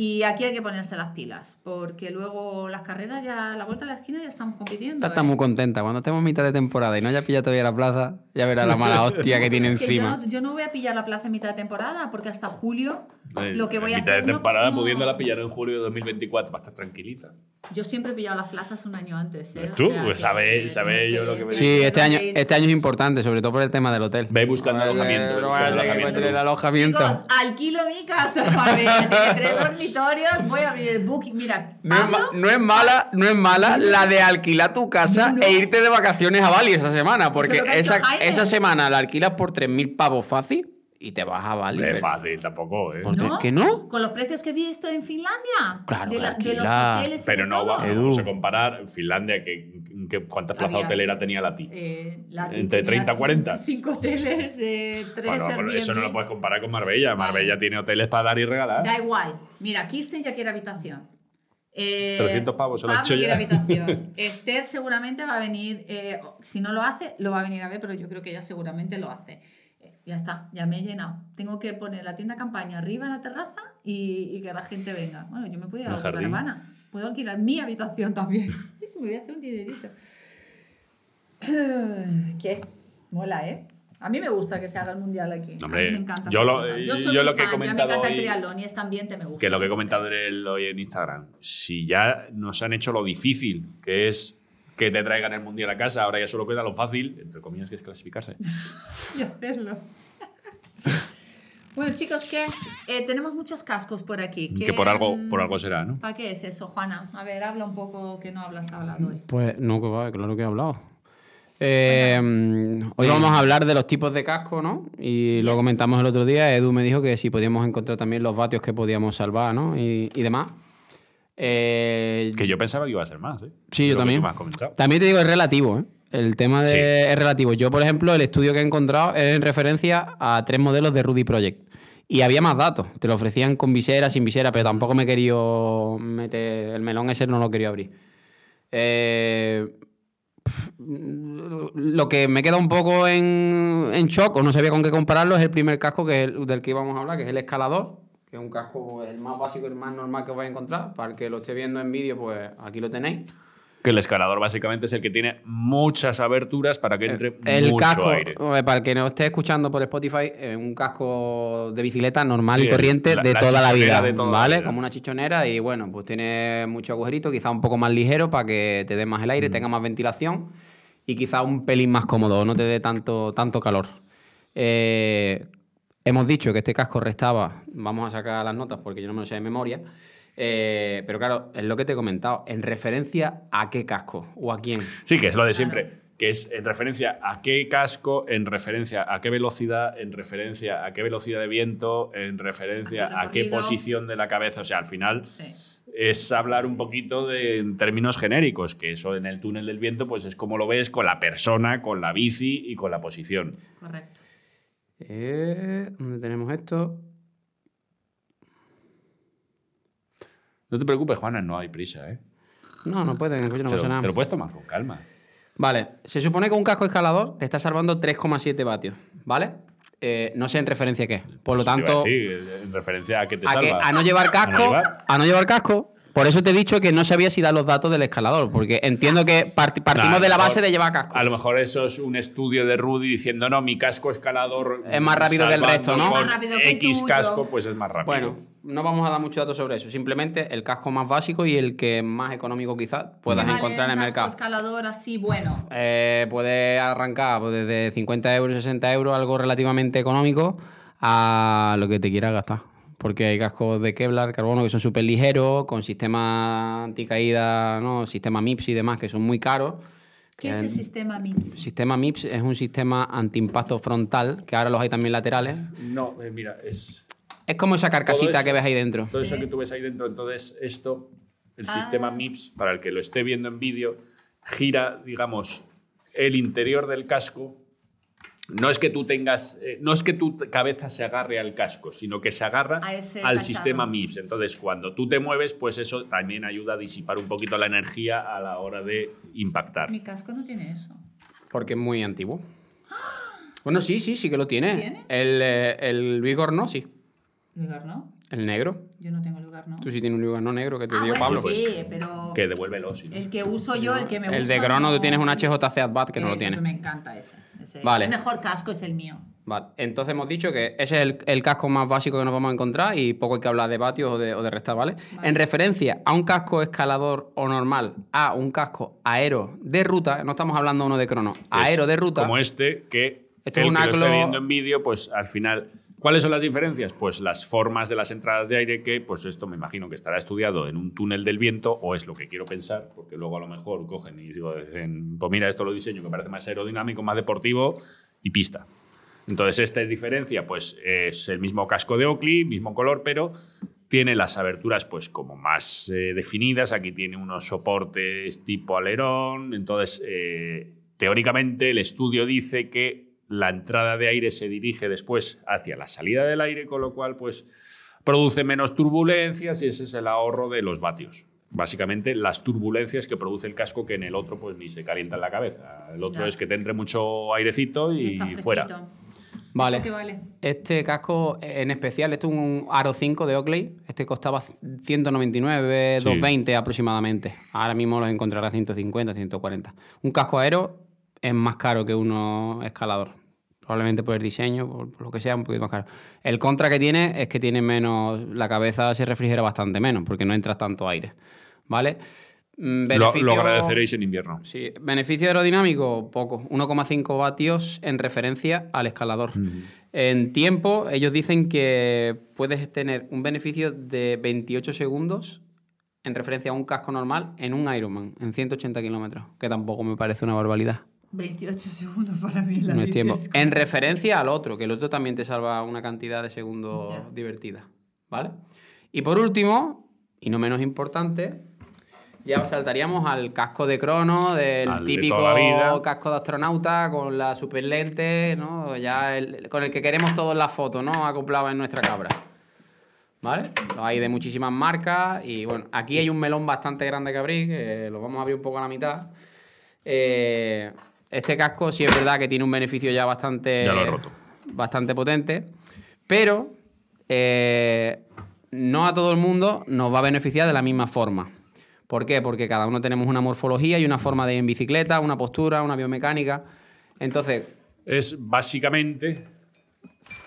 Y aquí hay que ponerse las pilas, porque luego las carreras ya a la vuelta de la esquina ya estamos compitiendo. Está, está ¿eh? muy contenta. Cuando estemos a mitad de temporada y no haya pillado todavía la plaza, ya verá la mala hostia que tiene Es que encima. yo, no, yo no voy a pillar la plaza en mitad de temporada, porque hasta julio Lo que voy a mitad hacer, de temporada, no. pudiéndola pillar en julio de 2024 para estar tranquilita. Yo siempre he pillado las plazas un año antes. ¿eh? ¿Ves tú? O sea, Pues tienes yo lo que me Sí, este año, este año es importante, sobre todo por el tema del hotel. Ve buscando Vale, alojamiento. ve buscando vale, alojamiento. vale, el alojamiento. Chicos, alquilo mi casa. Tiene tres dormitorios. Voy a abrir el booking. Mira, No es, no mala, no es mala la de alquilar tu casa No. e irte de vacaciones a Bali esa semana, porque esa, esa semana la alquilas por 3.000 pavos fácil y te vas a Bali. Es pero- fácil tampoco, ¿eh? Por- ¿no? ¿Que no? Con los precios que he visto en Finlandia. Claro, de, la- de los hoteles y Pero no va, vamos a comparar Finlandia, que, que ¿cuántas plazas Había- hotelera tenía la TI? Eh, la Entre tenía 30 a 40. Cinco hoteles, eh, tres Bueno, pero eso no lo puedes comparar con Marbella. Vale. Marbella tiene hoteles para dar y regalar. Da igual. Mira, Kirsten ya quiere habitación. Eh, 300 pavos, se lo he Pablo hecho quiere ya. habitación. Esther seguramente va a venir, eh, si no lo hace, lo va a venir a ver, pero yo creo que ella seguramente lo hace. Ya está, ya me he llenado. Tengo que poner la tienda campaña arriba en la terraza y, y que la gente venga. Bueno, yo me puedo ir a El la caravana. Puedo alquilar mi habitación también. me voy a hacer un dinerito. ¿Qué? Mola, ¿eh? A mí me gusta que se haga el mundial aquí. Hombre, a mí me encanta. yo lo- yo soy lo muy que he fan, yo comentado me encanta el hoy- triatlón y este ambiente me gusta. Que lo que he comentado hoy en Instagram. Si ya nos han hecho lo difícil, que es que te traigan el mundial a casa, ahora ya solo queda lo fácil, entre comillas, que es clasificarse. y hacerlo. bueno, chicos, que eh, tenemos muchos cascos por aquí. Que por algo, por algo será, ¿no? ¿Para qué es eso, Juana? A ver, habla un poco que no hablas hablado hoy. Pues no, que va, claro que he hablado. Eh, hoy vamos a hablar de los tipos de casco, ¿no? Y lo comentamos el otro día. Edu me dijo que si podíamos encontrar también los vatios que podíamos salvar, ¿no? Y, y demás. Eh, Que yo pensaba que iba a ser más, ¿eh? Sí, yo también. También te digo, es relativo, ¿eh? El tema de Sí. es relativo. Yo, por ejemplo, el estudio que he encontrado es en referencia a tres modelos de Rudy Project. Y había más datos. Te lo ofrecían con visera, sin visera, pero tampoco me he querido meter. El melón ese no lo quería abrir. Eh, lo que me queda un poco en, en shock, o no sabía con qué compararlo, es el primer casco que es el- del que íbamos a hablar, que es el escalador, que es un casco el más básico y el más normal que os vais a encontrar. Para el que lo esté viendo en vídeo, pues aquí lo tenéis. Que el escalador básicamente es el que tiene muchas aberturas para que entre El mucho casco, aire. eh, para el que nos esté escuchando por Spotify, es un casco de bicicleta normal Sí, y corriente la- de la toda la vida, de toda la ¿vale? vida. Como una chichonera y bueno, pues tiene mucho agujerito, quizá un poco más ligero para que te dé más el Mm. aire, tenga más ventilación y quizá un pelín más cómodo, no te dé tanto, tanto calor. Eh, hemos dicho que este casco restaba, vamos a sacar las notas porque yo no me lo sé de memoria, eh, pero claro, es lo que te he comentado, en referencia a qué casco o a quién. Sí, que es lo de siempre. Que es en referencia a qué casco, en referencia a qué velocidad, en referencia a qué velocidad de viento, en referencia A qué a qué recorrido. posición de la cabeza. O sea, al final Sí. es hablar un poquito de en términos genéricos, que eso en el túnel del viento, pues es como lo ves con la persona, con la bici y con la posición. Correcto. Eh, ¿Dónde tenemos esto? No te preocupes, Juana, no hay prisa, ¿eh? No, no pueden, coño, no te, pasa nada. te lo puedes tomar con calma. Vale, se supone que un casco escalador te está salvando 3,7 vatios, ¿vale? Eh, no sé en referencia a qué. Por lo a tanto, decir, en referencia a que te a, que, salva. a no llevar casco, llevar. a no llevar casco. Por eso te he dicho que no sabía si dar los datos del escalador, porque entiendo que parti- partimos Nah, de la mejor- base de llevar casco. A lo mejor eso es un estudio de Rudy diciendo, no, mi casco escalador Es más rápido que el resto, ¿no? más rápido que X tuyo. casco, pues es más rápido. Bueno, no vamos a dar mucho datos sobre eso. Simplemente el casco más básico y el que más económico quizás puedas Vale, encontrar en el casco mercado. escalador así, bueno. Eh, puede arrancar pues, desde 50 euros, 60 euros, algo relativamente económico, a lo que te quieras gastar. Porque hay cascos de Kevlar, carbono, que son súper ligeros, con sistema anticaída, ¿no? sistema MIPS y demás, que son muy caros. ¿Qué es el el sistema MIPS? sistema MIPS es un sistema antiimpacto frontal, que ahora los hay también laterales. No, eh, mira, es Es como esa carcasita eso- que ves ahí dentro. todo eso Sí. que tú ves ahí dentro. Entonces, esto, el Ah. sistema MIPS, para el que lo esté viendo en vídeo, gira, digamos, el interior del casco. No es que tú tengas, eh, no es que tu cabeza se agarre al casco, sino que se agarra al cacharro. sistema MIPS. Entonces, cuando tú te mueves, pues eso también ayuda a disipar un poquito la energía a la hora de impactar. Mi casco no tiene eso. Porque es muy antiguo. Bueno, sí, sí, sí que lo tiene. ¿Tiene? El, eh, el Vigor no, sí. Lugar no. El negro. Yo no tengo lugar no. Tú sí tienes un Vigor no negro que te Ah, dio bueno, Pablo. sí, pues. pero Que devuélvelo, no. el que uso yo, el que me El gusta. de Crono, no- tú tienes un HJC Advat que no lo Ese, tiene. Me encanta ese. ese. Vale. El mejor casco es el mío. Vale, entonces hemos dicho que ese es el, el casco más básico que nos vamos a encontrar y poco hay que hablar de vatios o de, o de restar, ¿vale? En referencia a un casco escalador o normal a un casco aero de ruta, no estamos hablando uno de crono, aero de ruta. Como este, que Esto el es un que lo esté viendo en vídeo, pues al final. ¿Cuáles son las diferencias? Pues las formas de las entradas de aire, que pues esto me imagino que estará estudiado en un túnel del viento, o es lo que quiero pensar, porque luego a lo mejor cogen y digo, pues mira, esto lo diseño que parece más aerodinámico, más deportivo y pista. Entonces, esta diferencia, pues es el mismo casco de Oakley, mismo color, pero tiene las aberturas, pues como más eh, definidas. Aquí tiene unos soportes tipo alerón. Entonces, eh, teóricamente, el estudio dice que la entrada de aire se dirige después hacia la salida del aire, con lo cual, pues produce menos turbulencias y ese es el ahorro de los vatios. Básicamente las turbulencias que produce el casco que en el otro pues ni se calienta en la cabeza. El otro es que te entre mucho airecito y, fuera. Vale. Este casco en especial, esto es un Aro 5 de Oakley. Este costaba 199, Sí. 220 aproximadamente. Ahora mismo los encontrará 150, 140. Un casco aero es más caro que uno escalador. Probablemente por el diseño, por, por lo que sea, un poquito más caro. El contra que tiene es que tiene menos. La cabeza se refrigera bastante menos porque no entra tanto aire. ¿Vale? Mm, lo agradeceréis en invierno. Sí, beneficio aerodinámico, poco. 1,5 vatios en referencia al escalador. En tiempo, ellos dicen que puedes tener un beneficio de 28 segundos en referencia a un casco normal en un Ironman, en 180 kilómetros, que tampoco me parece una barbaridad. 28 segundos para mí la No es tiempo. En referencia al otro, que el otro también te salva una cantidad de segundos divertida. ¿Vale? Y por último, y no menos importante, ya saltaríamos al casco de crono, del Al típico casco de astronauta con la super lente, ¿no? Ya el- con el que queremos todos la foto, ¿no? Acoplado en nuestra cabra. ¿Vale? Los hay de muchísimas marcas y bueno, aquí hay un melón bastante grande que abrir, que lo vamos a abrir un poco a la mitad. Eh, este casco sí es verdad que tiene un beneficio ya bastante, Ya lo he roto. bastante potente, pero eh, no a todo el mundo nos va a beneficiar de la misma forma. ¿Por qué? Porque cada uno tenemos una morfología y una forma de ir en bicicleta, una postura, una biomecánica. Entonces, Es básicamente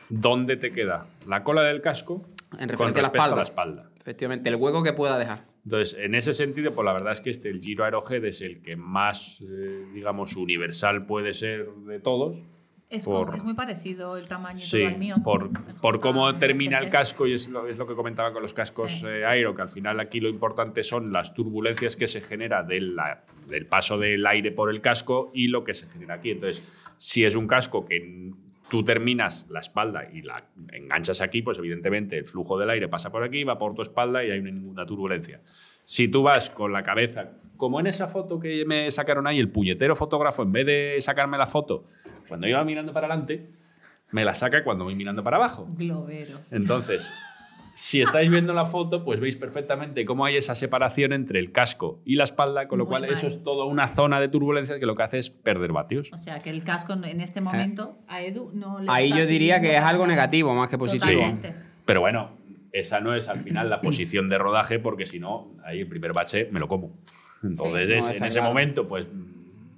dónde te queda la cola del casco En con referencia a la respecto a la espalda. espalda. efectivamente, el hueco que pueda dejar. Entonces, en ese sentido, pues la verdad es que este, el Giro Aerohead es el que más, eh, digamos, universal puede ser de todos. Es, por- como- es muy parecido el tamaño Sí, todo al mío. por, por cómo termina el casco, y es lo, es lo que comentaba con los cascos Sí. eh, aero, que al final aquí lo importante son las turbulencias que se genera de la- del paso del aire por el casco y lo que se genera aquí. Entonces, si es un casco que tú terminas la espalda y la enganchas aquí, pues evidentemente el flujo del aire pasa por aquí, va por tu espalda y hay ninguna turbulencia. Si tú vas con la cabeza, como en esa foto que me sacaron ahí, el puñetero fotógrafo, en vez de sacarme la foto cuando iba mirando para adelante, me la saca cuando voy mirando para abajo. Globero. Entonces, si estáis viendo la foto, pues veis perfectamente cómo hay esa separación entre el casco y la espalda, con lo Muy cual mal. eso es toda una zona de turbulencia que lo que hace es perder vatios. O sea, que el casco en este momento a Edu no le. Ahí está yo diría que es algo negativo más que positivo. Totalmente. Pero bueno, esa no es al final la posición de rodaje, porque si no, ahí el primer bache me lo como. Entonces, no, es- está en ese claro. momento, pues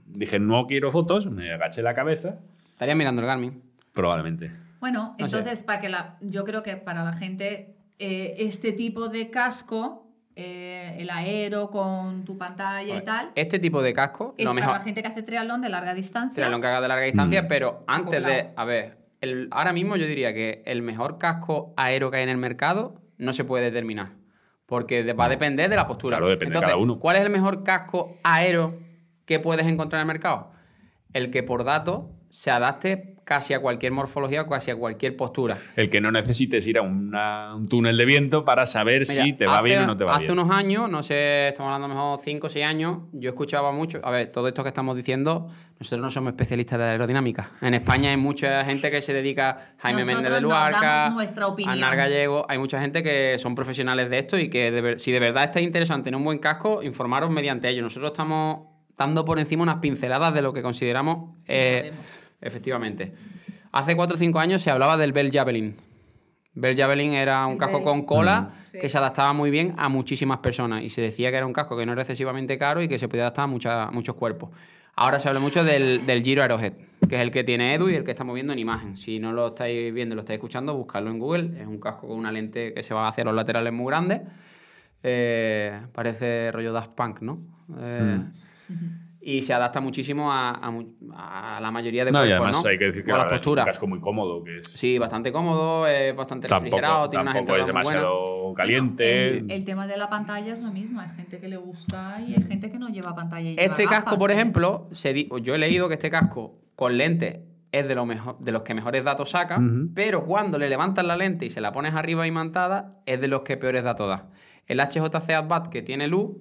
dije, no quiero fotos, me agaché la cabeza, Estaría mirando el Garmin. probablemente. Bueno, No sé. entonces, para que la, yo creo que para la gente, eh, este tipo de casco, eh, el aero con tu pantalla y tal, Este tipo de casco, es lo para mejor. la gente que hace triatlón de larga distancia. Triatlón que haga de larga distancia, pero antes de. A ver, el- ahora mismo yo diría que el mejor casco aero que hay en el mercado no se puede determinar. Porque de- va a depender de la postura. Claro, depende de Entonces, cada uno. ¿Cuál es el mejor casco aero que puedes encontrar en el mercado? El que por datos se adapte casi a cualquier morfología o casi a cualquier postura. El que no necesites ir a una- un túnel de viento para saber si te va hace- bien o no te va hace bien. unos años, no sé, estamos hablando a lo mejor 5 o 6 años, yo escuchaba mucho. A ver, todo esto que estamos diciendo, nosotros no somos especialistas de la aerodinámica. En España hay mucha gente que se dedica, Jaime Nosotros Méndez de Luarca. Anar Gallego, hay mucha gente que son profesionales de esto y que de si de verdad está interesante en un buen casco, informaros mediante ello. Nosotros estamos dando por encima unas pinceladas de lo que consideramos eh. Efectivamente. Hace 4 o 5 años se hablaba del Bell Javelin. Bell Javelin era un casco con cola Sí. que se adaptaba muy bien a muchísimas personas y se decía que era un casco que no era excesivamente caro y que se podía adaptar a mucha- muchos cuerpos. Ahora se habla mucho del, del Giro Aerohead, que es el que tiene Edu y el que estamos viendo en imagen. Si no lo estáis viendo, lo estáis escuchando, buscadlo en Google. Es un casco con una lente que se va hacia los laterales muy grandes. Eh, parece rollo Daft Punk, ¿no? Eh, Y se adapta muchísimo a, a a la mayoría de No, y cuerpos, además ¿no? hay que decir que ahora es un posturas. casco muy cómodo, que es Sí, bastante cómodo, es bastante refrigerado, tampoco, tiene unas tampoco es muy buenas. demasiado caliente. El, el tema de la pantalla es lo mismo. Hay gente que le gusta y hay gente que no lleva pantalla. Y lleva Este casco, gafas, por ¿eh? ejemplo, se di- yo he leído que este casco con lentes es de, lo mejor, de los que mejores datos saca, Ujú. pero cuando le levantas la lente y se la pones arriba imantada, es de los que peores datos da. El HJC Advat que tiene luz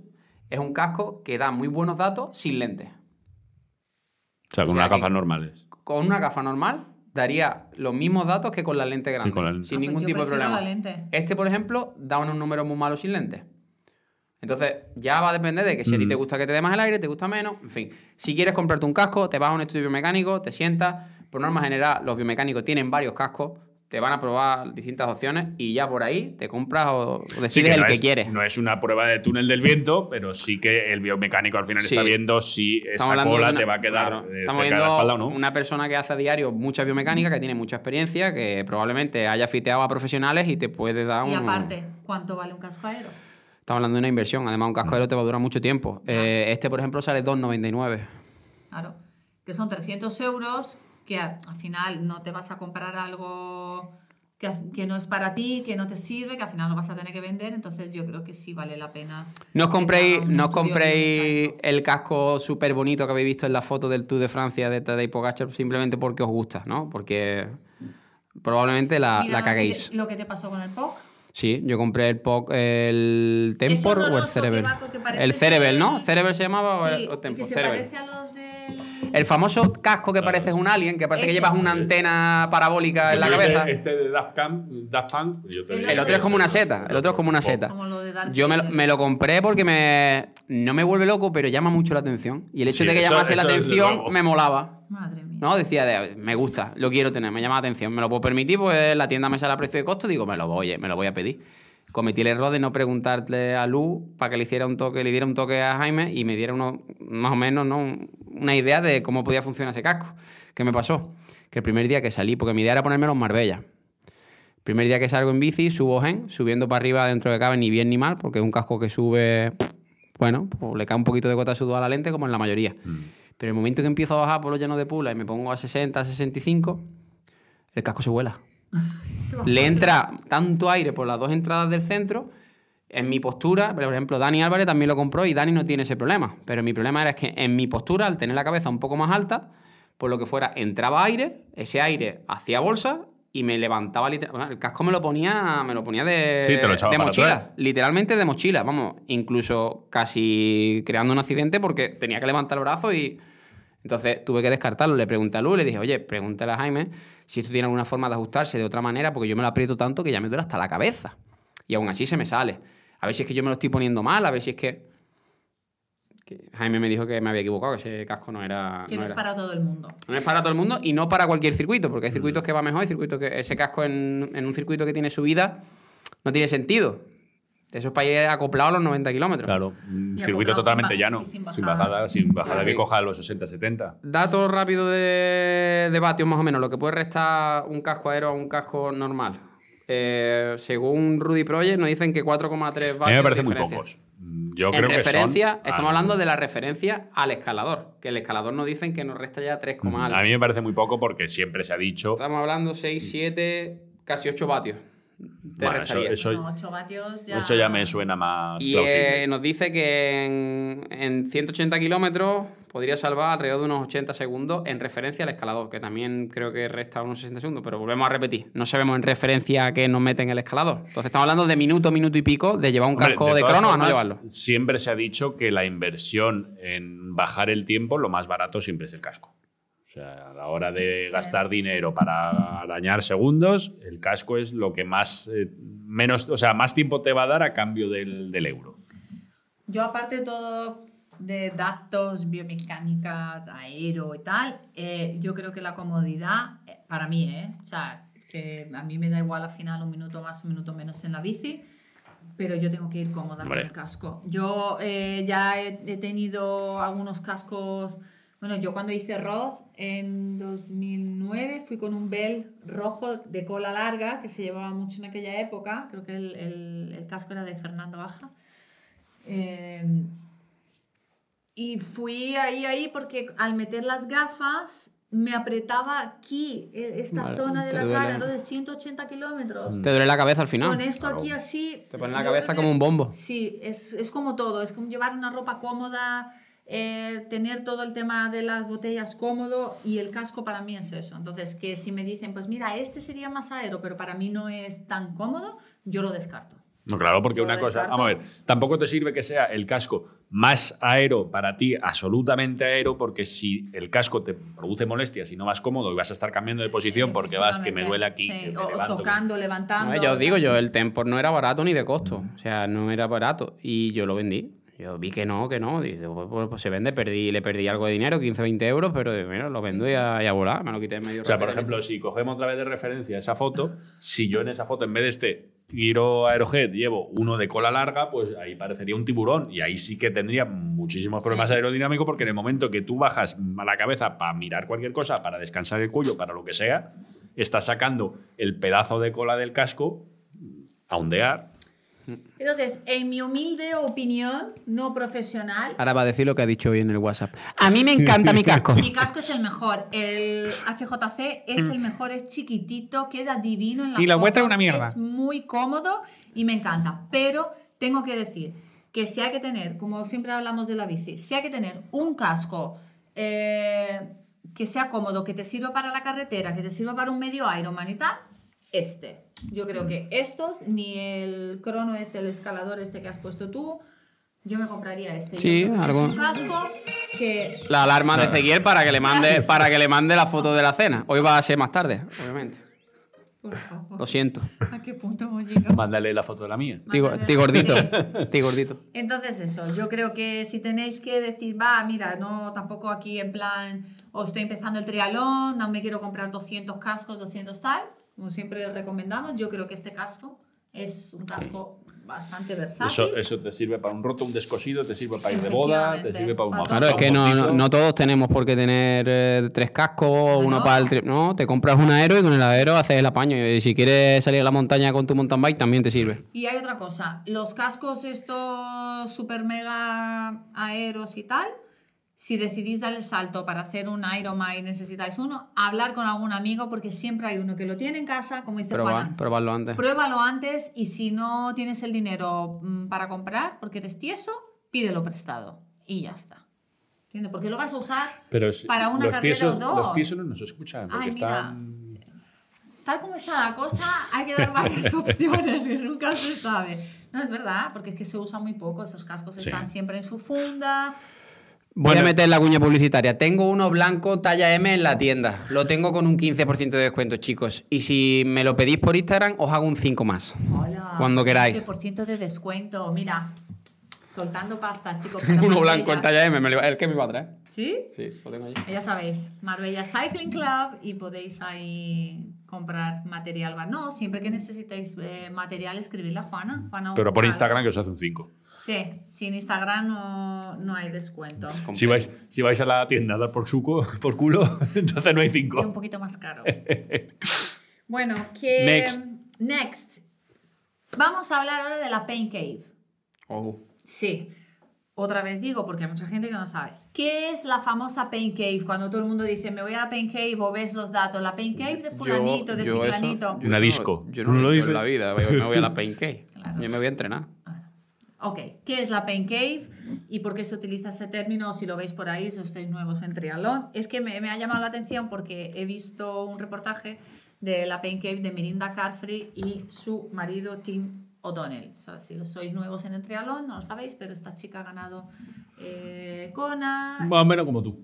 es un casco que da muy buenos datos sin lentes. O sea, con o sea, unas gafas normales. Con una gafa normal daría los mismos datos que con la lente grande, con la lente. sin pues ningún yo tipo de problema. la lente. Este, por ejemplo, da unos números muy malos sin lentes. Entonces, ya va a depender de que si a ti Mm. te gusta que te dé más el aire, te gusta menos, en fin. Si quieres comprarte un casco, te vas a un estudio biomecánico, te sientas. Por norma general, los biomecánicos tienen varios cascos, te van a probar distintas opciones y ya por ahí te compras o decides Sí, que el que es, quieres. No es una prueba de túnel del viento, pero sí que el biomecánico al final Sí. está viendo si esa Estamos hablando cola una- te va a quedar claro, eh, Estamos cerca de la espalda o no. una persona que hace a diario mucha biomecánica, que tiene mucha experiencia, que probablemente haya fiteado a profesionales y te puede dar un... Y aparte, ¿cuánto vale un casco aero? Estamos hablando de una inversión. Además, un casco aero te va a durar mucho tiempo. Eh, este, por ejemplo, sale 2,99. Claro. Que son 300 euros, que al final no te vas a comprar algo que, que no es para ti, que no te sirve, que al final lo vas a tener que vender. Entonces yo creo que sí vale la pena. No os compréis, no compréis el casco súper bonito que habéis visto en la foto del Tour de Francia de Tadej Pogacar simplemente porque os gusta, ¿no? Porque probablemente la, Mira la lo que te- caguéis. Lo que te pasó con el POC. Sí, yo compré el POC, el Tempor o el Cerebel. El Cerebel, ¿no? ¿Cerebel se llamaba o, Sí, o que Tempor? se Cerebel. parece a los. El famoso casco que parece un alien, que parece que llevas una antena parabólica en la este- cabeza. Este de Daft, Punk, yo te El otro es como una seta, el otro es como una seta. Como lo de Darth Yo me lo, Vader. me lo compré porque me no me vuelve loco, pero llama mucho la atención. Y el hecho Sí, de que eso- llamase la eso atención me molaba. Madre mía. ¿No? Decía, de, me gusta, lo quiero tener, me llama la atención, me lo puedo permitir, pues la tienda me sale a precio de costo, digo, me lo voy, me lo voy a pedir. Cometí el error de no preguntarle a Lu para que le hiciera un toque, le diera un toque a Jaime y me diera uno, más o menos ¿no? Un- una idea de cómo podía funcionar ese casco. ¿Qué me pasó? Que el primer día que salí, porque mi idea era ponérmelo en Marbella. Primer día que salgo en bici, subo gen, subiendo para arriba dentro de cabe ni bien ni mal, porque es un casco que sube, bueno, pues le cae un poquito de gota de sudor a la lente como en la mayoría. Pero el momento que empiezo a bajar por los llanos de Pula y me pongo a 60, 65, el casco se vuela. Le entra tanto aire por las dos entradas del centro. En mi postura, por ejemplo, Dani Álvarez también lo compró y Dani no tiene ese problema. Pero mi problema era es que en mi postura, al tener la cabeza un poco más alta, por lo que fuera, entraba aire, ese aire hacía bolsa y me levantaba literal- bueno, el casco me lo ponía me lo ponía de, Sí, te lo echaba de para mochila literalmente de mochila vamos incluso casi creando un accidente porque tenía que levantar el brazo y entonces tuve que descartarlo le pregunté a Lu le dije oye pregúntale a Jaime si esto tiene alguna forma de ajustarse de otra manera porque yo me lo aprieto tanto que ya me duele hasta la cabeza y aún así se me sale a ver si es que yo me lo estoy poniendo mal a ver si es que, que Jaime me dijo que me había equivocado que ese casco no era Que no no es era- para todo el mundo. no es para todo el mundo y no para cualquier circuito, porque hay circuitos que va mejor y circuitos que ese casco en, en un circuito que tiene subida no tiene sentido. Eso es para ir acoplado a los 90 kilómetros. Claro, un circuito totalmente sin llano, sin sin bajada. sin bajada que coja los 60-70. Datos rápidos de, de vatios más o menos, lo que puede restar un casco aéreo a un casco normal. Eh, según Rudy Project nos dicen que 4,3 vatios A mí me parece de muy pocos. Mm, Yo en creo que referencia, son, estamos ah, hablando de la referencia al escalador, que el escalador nos dicen que nos resta ya 3, algo. A mí me parece muy poco porque siempre se ha dicho. Estamos hablando 6, 7, casi 8 vatios. Te Bueno, eso, restaría. eso, No, 8 vatios ya... eso ya me suena más Y plausible. eh, nos dice que en, en 180 kilómetros podría salvar alrededor de unos 80 segundos en referencia al escalador, que también creo que resta unos 60 segundos, pero volvemos a repetir, no sabemos en referencia a qué nos mete en el escalador. Entonces estamos hablando de minuto, minuto y pico de llevar un Hombre, casco de, todas crono a no llevarlo. Siempre se ha dicho que la inversión en bajar el tiempo, lo más barato siempre es el casco. O sea, a la hora de gastar dinero para arañar segundos, el casco es lo que más, eh, menos, o sea, más tiempo te va a dar a cambio del, del euro. Yo aparte de todo de datos, biomecánica, aero y tal, eh, yo creo que la comodidad, eh, para mí, ¿eh? O sea, que a mí me da igual al final un minuto más, un minuto menos en la bici, pero yo tengo que ir cómoda Hombre. con el casco. Yo eh, ya he, he tenido algunos cascos Bueno, yo cuando hice Roth en 2009 fui con un Bell rojo de cola larga que se llevaba mucho en aquella época. Creo que el, el- el casco era de Fernando Baja. Eh, y fui ahí, ahí porque al meter las gafas me apretaba aquí, e- esta Vale, zona de la duele. cara. Entonces 180 kilómetros. Te duele la cabeza al final. Con esto aquí así. Te pone la cabeza como un bombo. Sí, es, es como todo. Es como llevar una ropa cómoda, eh, tener todo el tema de las botellas cómodo y el casco para mí es eso. Entonces, que si me dicen, pues mira, este sería más aero, pero para mí no es tan cómodo, yo lo descarto. No, claro, porque Lo una cosa, descarto. vamos a ver, tampoco te sirve que sea el casco más aero para ti, absolutamente aero, porque si el casco te produce molestias y no vas cómodo y vas a estar cambiando de posición porque vas que me duele aquí, Sí, que me o- o levanto, tocando, levantando. No, ya os digo, yo el Tempor no era barato ni de costo. O sea, no era barato. Y yo lo vendí. Yo vi que no, que no. Digo, pues, pues se vende, perdí, le perdí algo de dinero, 15, 20 euros, pero digo, mira, lo vendo y a, y a volar. Me lo quité en medio. O sea, por ejemplo, si cogemos otra vez de referencia esa foto, si yo en esa foto, en vez de este giro Aerojet, llevo uno de cola larga, pues ahí parecería un tiburón. Y ahí sí que tendría muchísimos problemas Sí. aerodinámicos, porque en el momento que tú bajas a la cabeza para mirar cualquier cosa, para descansar el cuello, para lo que sea, estás sacando el pedazo de cola del casco a ondear. Entonces, en mi humilde opinión, no profesional, Ahora va a decir lo que ha dicho hoy en el WhatsApp. A mí me encanta mi casco. Mi casco es el mejor. El HJC es el mejor, es chiquitito, queda divino en las Y la vuelta es una mierda. Es muy cómodo y me encanta. Pero tengo que decir que si hay que tener, como siempre hablamos de la bici, si hay que tener un casco eh, que sea cómodo, que te sirva para la carretera, que te sirva para un medio Ironman y tal, este. Yo creo que estos, ni el crono este, el escalador este que has puesto tú, yo me compraría este. Sí, algo- Es un casco que La alarma de Ezequiel para que le mande, para que le mande la foto de la cena. Hoy va a ser más tarde, obviamente. Por favor. Lo siento. ¿A qué punto hemos llegado? Mándale la foto de la mía. Estoy gordito. Gordito. Entonces eso, yo creo que si tenéis que decir, va, mira, no, tampoco aquí en plan, o estoy empezando el triatlón, no me quiero comprar 200 cascos, 200 tal, como siempre recomendamos, yo creo que este casco es un casco bastante versátil. Eso, eso te sirve para un roto, un descosido, te sirve para ir de boda, te sirve para un Claro, es que no, no, no todos tenemos por qué tener eh, tres cascos, uno no. para el tri- No, te compras un aero y con el aero haces el apaño. Y si quieres salir a la montaña con tu mountain bike, también te sirve. Y hay otra cosa, los cascos estos super mega aeros y tal, si decidís dar el salto para hacer un Ironman y necesitáis uno, hablar con algún amigo porque siempre hay uno que lo tiene en casa, como dice Juana. probarlo antes. Pruébalo antes y si no tienes el dinero mm, para comprar porque eres tieso, pídelo prestado y ya está. ¿Entiendes? Porque lo vas a usar Pero es- para una los carrera tiesos, o dos. Los tiesos no nos escuchan porque Ay, mira. están... Tal como está la cosa, hay que dar varias opciones y nunca se sabe. No, es verdad, porque es que se usa muy poco. Esos cascos Sí. están siempre en su funda. Voy a meter la cuña publicitaria. Tengo uno blanco talla M en la tienda. Lo tengo con un 15% de descuento, chicos. Y si me lo pedís por Instagram, os hago un 5 más. Hola. Cuando queráis. 20% de descuento. Mira, soltando pasta, chicos. Tengo uno blanco en talla M, me lo- el que me va a traer. ¿Sí? Sí, lo tengo allí. Ya sabéis, Marbella Cycling Club y podéis ahí comprar material. No, siempre que necesitéis eh, material, escribidle a Juana. Juana Pero por. Instagram que os hace un 5. Sí, sin Instagram no, no hay descuento. Si vais, si vais a la tienda a dar por, suco, por culo, entonces no hay Es un 5. poquito más caro. bueno, que. Next. Next. Vamos a hablar ahora de la Pain Cave. Oh. Sí. Otra vez digo, porque hay mucha gente que no sabe. ¿Qué es la famosa Pain Cave? Cuando todo el mundo dice, me voy a la Pain Cave o ves los datos. La Pain Cave de fulanito, de yo ciclanito. yo Una no- disco. Yo ¿Tú no no lo he en la vida. Me voy a la Pain Cave. Claro. Yo me voy a entrenar. Ok, ¿qué es la Pain Cave y por qué se utiliza ese término? Si lo veis por ahí, si estáis nuevos en triatlón. Es que me, me ha llamado la atención porque he visto un reportaje de la Pain Cave de Mirinda Carfree y su marido Tim O'Donnell. O sea, si lo sois nuevos en el triatlón, no lo sabéis, pero esta chica ha ganado eh, Kona. Más o menos como tú.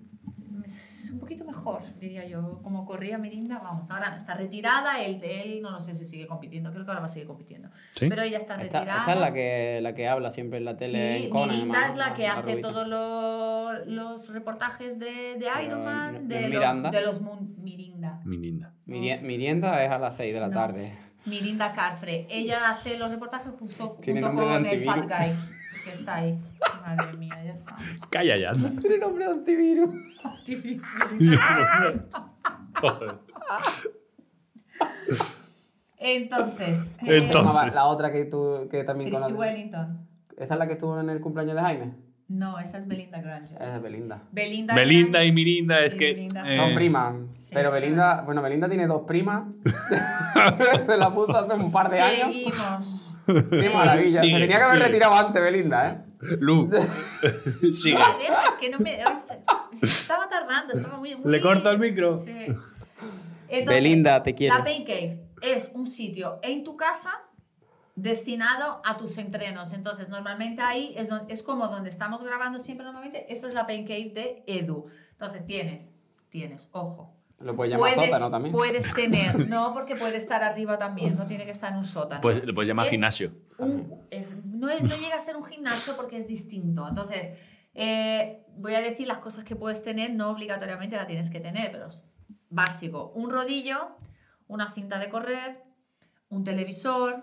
Es un poquito mejor, diría yo. Como corría Mirinda, vamos, ahora no está retirada, él de él, no lo sé si sigue compitiendo, creo que ahora va a seguir compitiendo. ¿Sí? Pero ella está Esta, retirada. esta es la que, la que habla siempre en la tele Sí, en Conan. Mirinda ¿no? es la que La hace todos los, los reportajes de, de Ironman, de es los, Miranda. de los Mirinda. Mi linda. Mirie- Mirienda es a las 6 de la No. tarde. Mirinda Carfree. Ella hace los reportajes justo junto con el Fat antivirus. Guy. que está ahí. Madre mía, ya está. Calla ya. anda. Tiene nombre de antivirus. Joder. Entonces, eh, Entonces. La otra que tú que también conoces. Wellington. ¿Esa es la que estuvo en el cumpleaños de Jaime? No, esa es Belinda Granger. Esa es Belinda. Belinda, Belinda y Mirinda es y que. Belinda. eh, Son primas. sí, pero sí. Belinda, bueno, Belinda tiene dos primas. Se la puso hace un par de años. Seguimos. Qué maravilla. Sigue, Se tenía que haber sigue. retirado antes, Belinda, ¿eh? Lu. Sigue. Me dejas que no me. Estaba tardando, estaba muy. muy- ¿Le corto el micro? Sí. Entonces, Belinda, te quiero. La Pain Cave es un sitio en tu casa destinado a tus entrenos. Entonces, normalmente ahí es, es como donde estamos grabando siempre normalmente. Esto es la Pain Cave de Edu. Entonces, tienes, tienes, ojo. Lo puedes llamar sótano también. puedes tener, no porque puede estar arriba también, no tiene que estar en un sótano. Pues le puedes llamar Es gimnasio. un- no, es- no llega a ser un gimnasio porque es distinto. Entonces, eh, voy a decir las cosas que puedes tener, no obligatoriamente la tienes que tener, pero es básico. Un rodillo, una cinta de correr, un televisor,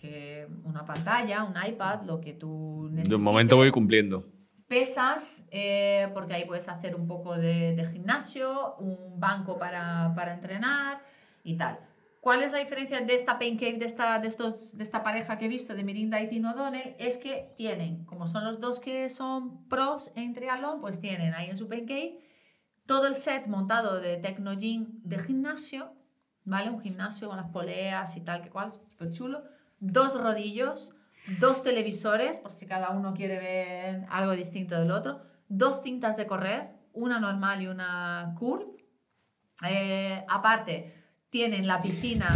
que- una pantalla, un iPad, lo que tú necesites. De un momento voy cumpliendo. Pesas, eh, porque ahí puedes hacer un poco de, de gimnasio, un banco para, para entrenar y tal. ¿Cuál es la diferencia de esta Pain Cave, de esta, de, estos, de esta pareja que he visto, de Mirinda y Tino O'Donnell? Es que tienen, como son los dos que son pros en triatlón, pues tienen ahí en su Pain Cave todo el set montado de Tecno Gym de gimnasio, ¿vale? Un gimnasio con las poleas y tal, que cual, súper chulo. Dos rodillos, dos televisores, por si cada uno quiere ver algo distinto del otro. Dos cintas de correr, una normal y una curve. Eh, aparte, tienen la piscina,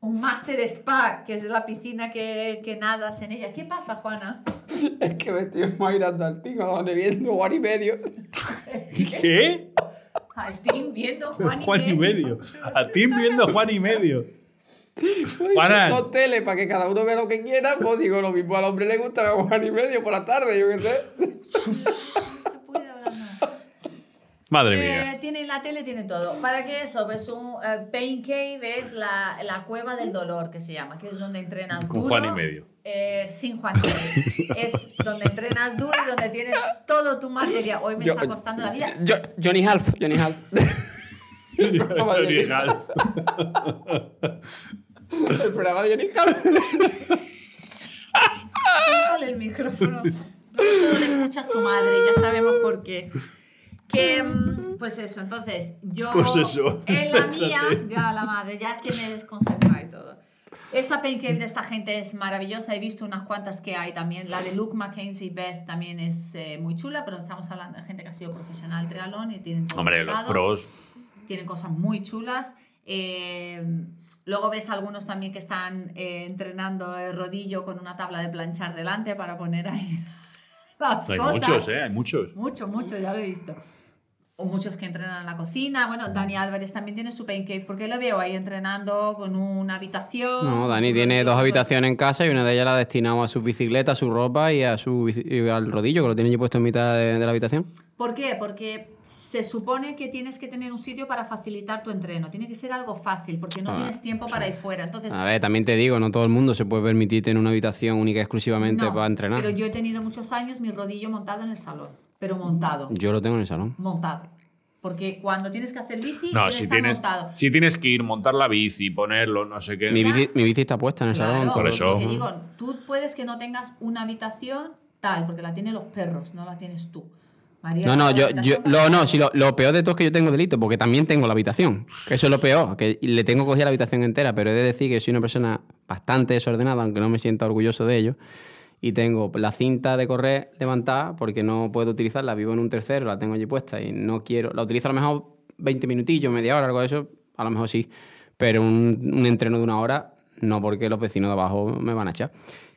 un Master Spa, que es la piscina que, que nadas en ella. ¿Qué pasa, Juana? Es que me estoy mirando al tío donde viendo Juan y medio. ¿Qué? Al team viendo Juan y, Juan y medio. A ti viendo Juan y medio. Juana. Teles para que cada uno vea lo que quiera. Pues digo, lo mismo al hombre le gusta ver Juan y medio por la tarde, yo qué sé. No se puede hablar más. Madre Eh, mía. tiene la tele, tiene todo. ¿Para qué eso? Pues un eh, Pain Cave es la, la cueva del dolor que se llama, que es donde entrenas Con duro. Juan y medio. Eh, sin Juan y medio. es donde entrenas duro y donde tienes todo tu material. Hoy me Yo- está costando la vida. Jo- Johnny Half, Johnny Half. El programa de Johnny Half. El programa de Johnny Half. Quítale el micrófono. No le escucha a su madre, ya sabemos por qué. Que, mm, pues eso, entonces, yo Pues eso. en la mía, ya la madre, ya es que me desconcentra y todo. Esa pain cave de esta gente es maravillosa, he visto unas cuantas que hay también. La de Luke Mackenzie Beth también es eh, muy chula, pero estamos hablando de gente que ha sido profesional triatlón y tienen todo Hombre, los pros. Tienen cosas muy chulas. Eh, luego ves algunos también que están eh, entrenando el rodillo con una tabla de planchar delante para poner ahí las Hay cosas. muchos, ¿eh? Hay muchos. Mucho, mucho, ya lo he visto. O muchos que entrenan en la cocina. Bueno, Dani Álvarez también tiene su pain cave porque lo veo ahí entrenando con una habitación. No, Dani tiene dos habitaciones en casa y una de ellas la ha destinado a su bicicleta, a su ropa y, a su, bici- y al rodillo, que lo tiene allí puesto en mitad de, de la habitación. ¿Por qué? Porque se supone que tienes que tener un sitio para facilitar tu entreno. Tiene que ser algo fácil porque no Ah, tienes tiempo para ir fuera. Entonces, A ver, también te digo, no todo el mundo se puede permitir tener una habitación única y exclusivamente No, para entrenar. Pero yo he tenido muchos años mi rodillo montado en el salón. Pero montado. Yo lo tengo en el salón. Montado. Porque cuando tienes que hacer bici, No, si estar tienes, montado. si tienes que ir, montar la bici, ponerlo, no sé qué. Mi bici, mi bici está puesta en el Claro, salón. por eso. Porque digo, tú puedes que no tengas una habitación tal, porque la tienen los perros, no la tienes tú. María, No, no, yo, yo, lo, no, si lo, lo peor de todo es que yo tengo delito, porque también tengo la habitación. Que eso es lo peor, que le tengo cogida la habitación entera, pero he de decir que soy una persona bastante desordenada, aunque no me sienta orgulloso de ello. Y tengo la cinta de correr levantada porque no puedo utilizarla, vivo en un tercero, la tengo allí puesta y no quiero. La utilizo a lo mejor 20 minutillos, media hora, algo de eso, a lo mejor sí. Pero un, un entreno de una hora, no, porque los vecinos de abajo me van a echar.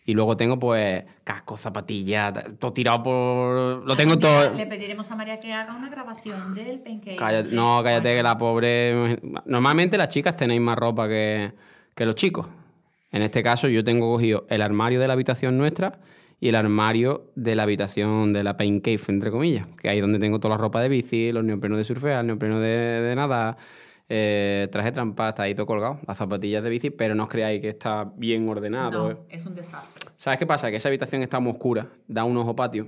Y luego tengo, pues, casco, zapatillas, todo tirado por. Lo tengo todo. Le pediremos a María que haga una grabación del pancake. Cállate- no, cállate que la pobre... Normalmente las chicas tenéis más ropa que, que los chicos. En este caso yo tengo cogido el armario de la habitación nuestra y el armario de la habitación de la Pain Cave, entre comillas, que ahí es donde tengo toda la ropa de bici, los neoprenos de surfear, el neopreno de, de nada, eh, traje trampa, está ahí todo colgado, las zapatillas de bici, pero no os creáis que está bien ordenado. No, eh. es un desastre. ¿Sabes qué pasa? Que esa habitación está muy oscura, da un ojo patio,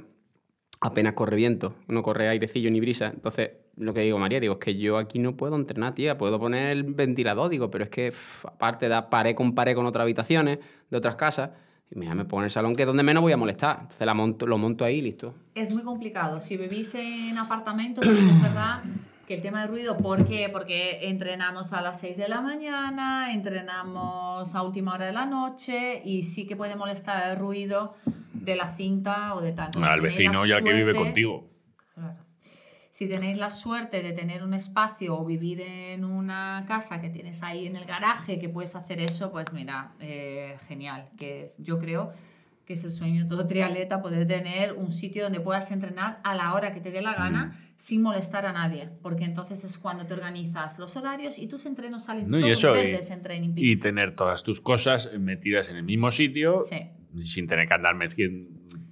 apenas corre viento, no corre airecillo ni brisa. Entonces, lo que digo, María, digo, es que yo aquí no puedo entrenar, tía. Puedo poner el ventilador, digo, pero es que pff, aparte da pared con pared con otras habitaciones de otras casas. Y mira, me pongo en el salón que es donde menos voy a molestar. Entonces la monto, lo monto ahí y listo. Es muy complicado. Si vivís en apartamentos, sí es verdad que el tema de ruido, ¿por qué? Porque entrenamos a las 6 de la mañana, entrenamos a última hora de la noche y sí que puede molestar el ruido de la cinta o de tal. Entonces, Al vecino ya que vive contigo. Claro. Si tenéis la suerte de tener un espacio o vivir en una casa que tienes ahí en el garaje que puedes hacer eso, pues mira, eh, genial. Que es- yo creo que es el sueño todo triatleta poder tener un sitio donde puedas entrenar a la hora que te dé la gana Mm. Sin molestar a nadie, porque entonces es cuando te organizas los horarios y tus entrenos salen No, y todos y- verdes en Training Y Peaks. tener todas tus cosas metidas en el mismo sitio Sí. sin tener que andar meti-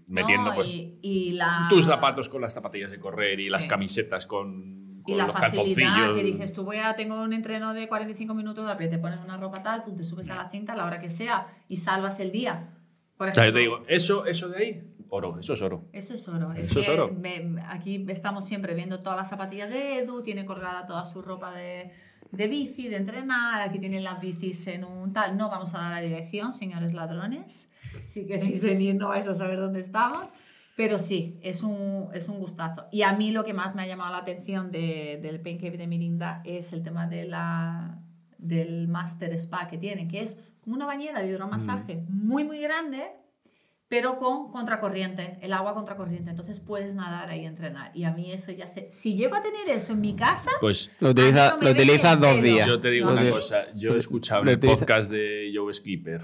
metiendo No, pues, y, y la, tus zapatos con las zapatillas de correr y Sí. las camisetas con, Y la facilidad que dices, tú voy a, tengo un entreno de 45 minutos, te pones una ropa tal, te subes a la cinta a la hora que sea y salvas el día. Por O sea, yo te ejemplo, digo, eso, eso de ahí, oro, eso es oro. Eso es oro. Es Eso es que oro. me- aquí estamos siempre viendo todas las zapatillas de Edu, tiene colgada toda su ropa de, de bici, de entrenar, aquí tienen las bicis en un tal. No vamos a dar la dirección, señores ladrones. Si queréis venir no vais a saber dónde estamos. Pero sí, es un, es un gustazo. Y a mí lo que más me ha llamado la atención de- del Pain Cave de Mirinda es el tema de la, del Master Spa que tienen, que es como una bañera de hidromasaje muy, muy grande, pero con contracorriente, el agua contracorriente. Entonces puedes nadar ahí y entrenar. Y a mí eso ya sé. Si llego a tener eso en mi casa, Pues Lo, utiliza- A mí no utilizas el dos días. yo te digo No, una cosa, yo he escuchado el utiliza- podcast de Joe Skipper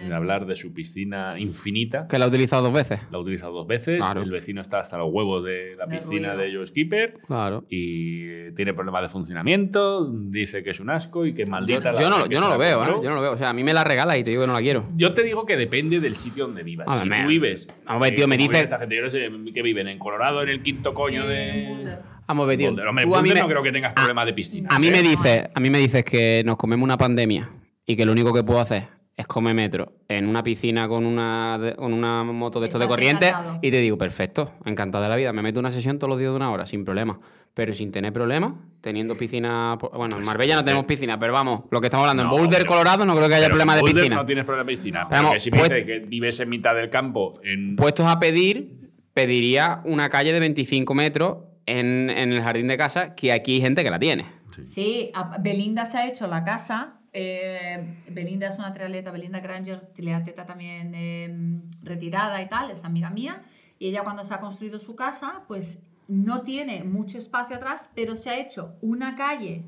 Sí. en hablar de su piscina infinita. Que la ha utilizado dos veces. La ha utilizado dos veces, Claro. el vecino está hasta los huevos de la De piscina ruido. de Joe Skipper Claro. y tiene problemas de funcionamiento, dice que es un asco y que Yo, maldita la yo no, yo no lo veo, ¿eh? compró. Yo no lo veo. O sea, a mí me la regala y te digo que no la quiero. Yo te digo que depende del sitio donde vivas. Si tú vives. a ver, eh, tío, me como dice- vive Esta gente, yo no sé que viven en Colorado, en el quinto coño de. Vamos a ver, tío. Boulder. Hombre, tú a mí me- no creo que tengas problemas de piscina. A mí ¿eh? me dices, a mí me dices que nos comemos una pandemia y que lo único que puedo hacer es comer metro en una piscina con una, de- con una moto de estos de corriente encantado. y te digo, perfecto, encantado de la vida. Me meto una sesión todos los días de una hora, sin problema. Pero sin tener problemas, teniendo piscina. por- Bueno, en Marbella no tenemos piscina, pero vamos, lo que estamos hablando, No, en Boulder, pero- Colorado, no creo que haya problema de Boulder piscina. No tienes problema de piscina. No. Pero Vamos, que si pues- que vives en mitad del campo, en. Puestos a pedir, pediría una calle de 25 metros en, en el jardín de casa, que aquí hay gente que la tiene. Sí, a- Belinda se ha hecho la casa. Eh, Belinda es una triatleta, Belinda Granger, triatleta también eh, retirada y tal, es amiga mía. Y ella cuando se ha construido su casa, pues no tiene mucho espacio atrás, pero se ha hecho una calle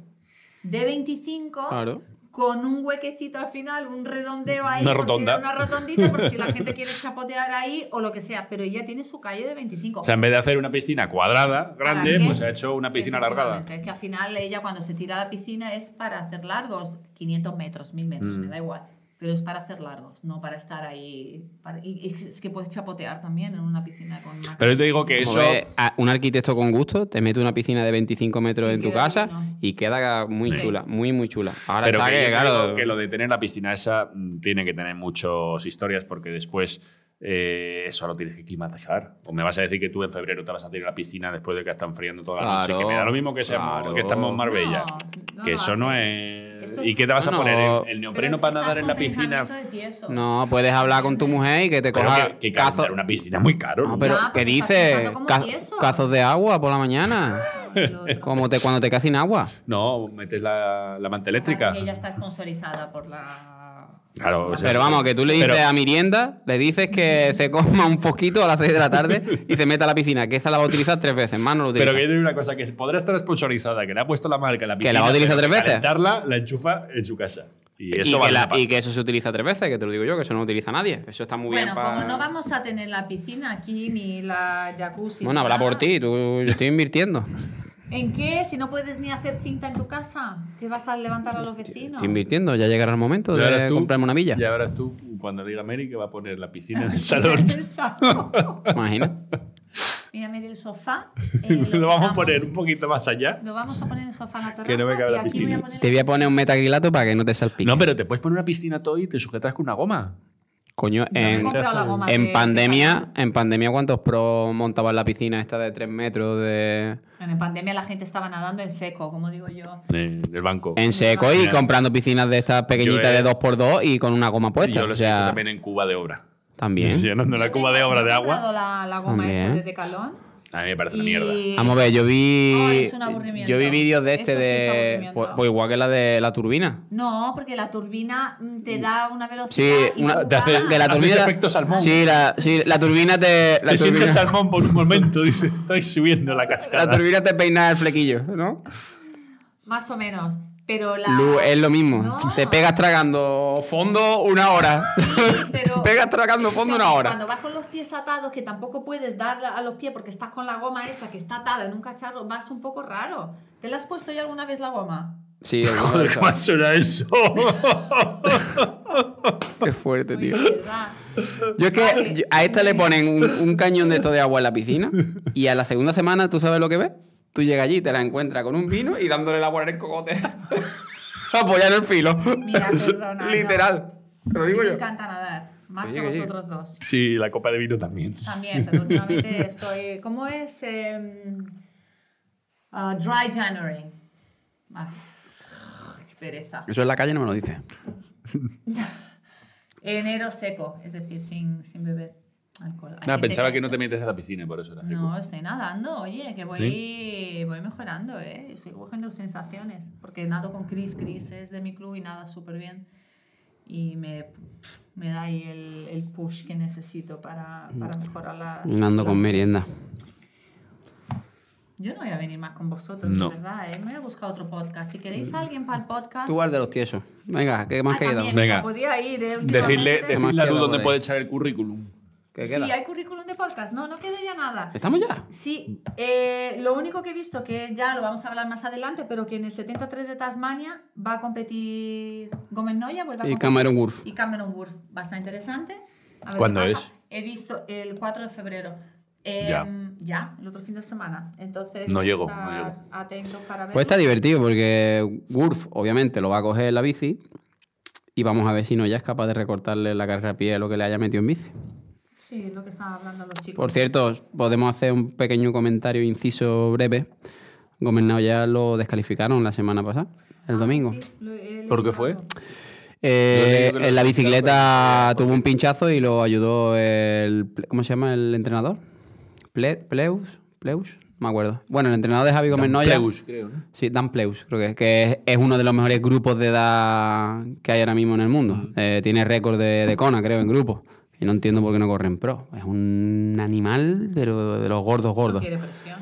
de 25 Claro. Con un huequecito al final, un redondeo ahí, Una rotonda. una rotondita por si la gente quiere chapotear ahí o lo que sea. Pero ella tiene su calle de 25. O sea, en vez de hacer una piscina cuadrada, grande, pues ha hecho una piscina alargada. Es que al final ella cuando se tira a la piscina es para hacer largos, 500 metros, 1000 metros, Mm. me da igual. Pero es para hacer largos, no para estar ahí. para- y, y es que puedes chapotear también en una piscina con una Pero yo te digo que eso. a- un arquitecto con gusto te mete una piscina de 25 metros Y en tu casa y queda muy Sí. chula, muy, muy chula. Ahora Pero está que, que, claro, digo que lo de tener la piscina esa mm, tiene que tener muchas historias porque después eh, eso lo tienes que climatizar. O me vas a decir que tú en febrero te vas a tirar a la piscina después de que están friando toda la noche. Que me da lo mismo que, seamos, claro. que estamos en Marbella. No, no que eso no es. ¿Y qué te vas a poner? ¿El, neopreno para nadar en la piscina? no, puedes hablar con tu mujer y que te Pero coja que, que cazo- una piscina es muy caro. No, pero ¿qué dices? cazos de agua por la mañana. Como te, cuando te quedas sin agua. No, metes la, la manta eléctrica. Ella está sponsorizada por la. Claro, o sea, Pero vamos, que tú le dices Pero- a Mirienda, le dices que se coma un poquito a las 6 de la tarde y se meta a la piscina, que esa la va a utilizar tres veces, más no lo utiliza. Pero que yo una cosa, que podrá estar sponsorizada, que le ha puesto la marca en la Que piscina. la va a utilizar tres veces. calentarla, la enchufa en su casa. Y Y eso que vale la- pasta. y que eso se utiliza tres veces, que te lo digo yo, que eso no lo utiliza nadie. Eso está muy Bueno, bien para... como no vamos a tener la piscina aquí ni la jacuzzi. Bueno, habla por ti, tú, yo estoy invirtiendo. ¿En qué? Si no puedes ni hacer cinta en tu casa, ¿qué vas a levantar a los vecinos? Estoy invirtiendo, ya llegará el momento verás de tú- comprarme una villa. Ya verás tú, cuando diga Mary, que va a poner la piscina en el salón. Imagina. Mira, mira el sofá. eh, lo vamos a poner un poquito más allá. Lo vamos a poner en el sofá en la terraza. Que no me cabe la aquí piscina. Voy a poner Te voy a poner un metacrilato para que no te salpique. No, pero te puedes poner una piscina todo y te sujetas con una goma. Coño, en, comprado la goma en de- pandemia, en pandemia, ¿cuántos pros montaban la piscina esta de 3 metros de En pandemia la gente estaba nadando en seco, como digo yo. de- del banco. en seco y comprando piscinas de estas pequeñitas he- de 2x2 y con una goma puesta? Yo O los he sea, visto también en Cuba de obra. también. Llenando la cuba de obra de agua. comprado la, la goma esa También. de Decalón. A mí me parece una mierda. Vamos a ver, yo vi. Ay, es un aburrimiento. yo vi vídeos de este Eso sí es de. Pues, pues igual que la de la turbina. No, porque la turbina mm, te da una velocidad. Sí, una- te hace- De la turbina. efecto salmón. Sí, la, sí, la turbina te. La Te sientes turbina, salmón por un momento, dices, estoy subiendo la cascada. la turbina te peina el flequillo, ¿no? Más o menos. Pero la. Lu, es lo mismo. No. Te pegas tragando fondo una hora. Sí, pero. pegas tragando fondo una hora. Cuando vas con los pies atados, que tampoco puedes dar a los pies porque estás con la goma esa que está atada en un cacharro, vas un poco raro. ¿Te la has puesto ya alguna vez la goma? Sí, Joder, ¿cómo suena eso? Qué fuerte, Oye, tío. verdad. Yo es que yo- a esta le ponen un, un cañón de esto de agua en la piscina y a la segunda semana, ¿tú sabes lo que ves? Tú llegas allí, te la encuentras con un vino y dándole el agua en el cogote. Apoyar el filo. Mira, perdona. Literal. Te lo digo Me yo. encanta nadar. Más Que sí. vosotros dos. Sí, la copa de vino también. También, pero últimamente estoy. ¿Cómo es? Em, ah, dry January. Ah, qué pereza. Eso en la calle no me lo dice. Enero seco, es decir, sin, sin beber alcohol. Hay Ah, gente pensaba ha que no te metes a la piscina, por eso era. No, estoy nadando, oye, que voy, voy mejorando, ¿eh? Estoy cogiendo sensaciones. Porque nado con Chris, Chris es de mi club y nada súper bien. Y me, me da ahí el, el push que necesito para, para mejorar las. Nando con merienda. Yo no voy a venir más con vosotros, No. de verdad, ¿eh? Me voy a buscar otro podcast. Si queréis a alguien para el podcast. Tú al de los tiesos. Venga, ¿qué más Ah, queda? también, Venga. podía ir, ¿eh? Decirle, decirle a tú dónde puede echar el currículum. ¿Qué Sí, queda? hay currículum de podcast. No, no queda ya nada. ¿Estamos ya? Sí, eh, lo único que he visto, que ya lo vamos a hablar más adelante, pero que en el 73 de Tasmania va a competir Gómez Noya, vuelve a Y competir. Cameron Wurf. Y Cameron Wurf, bastante interesante. A ver ¿Cuándo es? He visto el 4 de febrero. Eh, Ya. Ya, el otro fin de semana. Entonces, No llego, estar no llego. Atentos para ver. Pues está divertido porque Wurf obviamente lo va a coger en la bici y vamos a ver si no ya es capaz de recortarle la carrera a pie lo que le haya metido en bici. Sí, es lo que estaban hablando los chicos. Por cierto, podemos hacer un pequeño comentario, inciso breve. Gómez ya lo descalificaron la semana pasada, el Ah, domingo. sí, lo ¿Por qué fue? Eh, en la bicicleta pero- tuvo un pinchazo y lo ayudó el... ¿Cómo se llama el entrenador? Ple- ¿Pleus? ¿Pleus? No me acuerdo. Bueno, el entrenador de Javi Gómez Noya... Pleus, creo, ¿no? Sí, Dan Pleus, creo que es, que es, es uno de los mejores grupos de edad que hay ahora mismo en el mundo. Eh, tiene récord de, de Kona, creo, en grupo. Y no entiendo por qué no corre en pro. Es un animal, pero de los gordos, No gordos. quiere presión.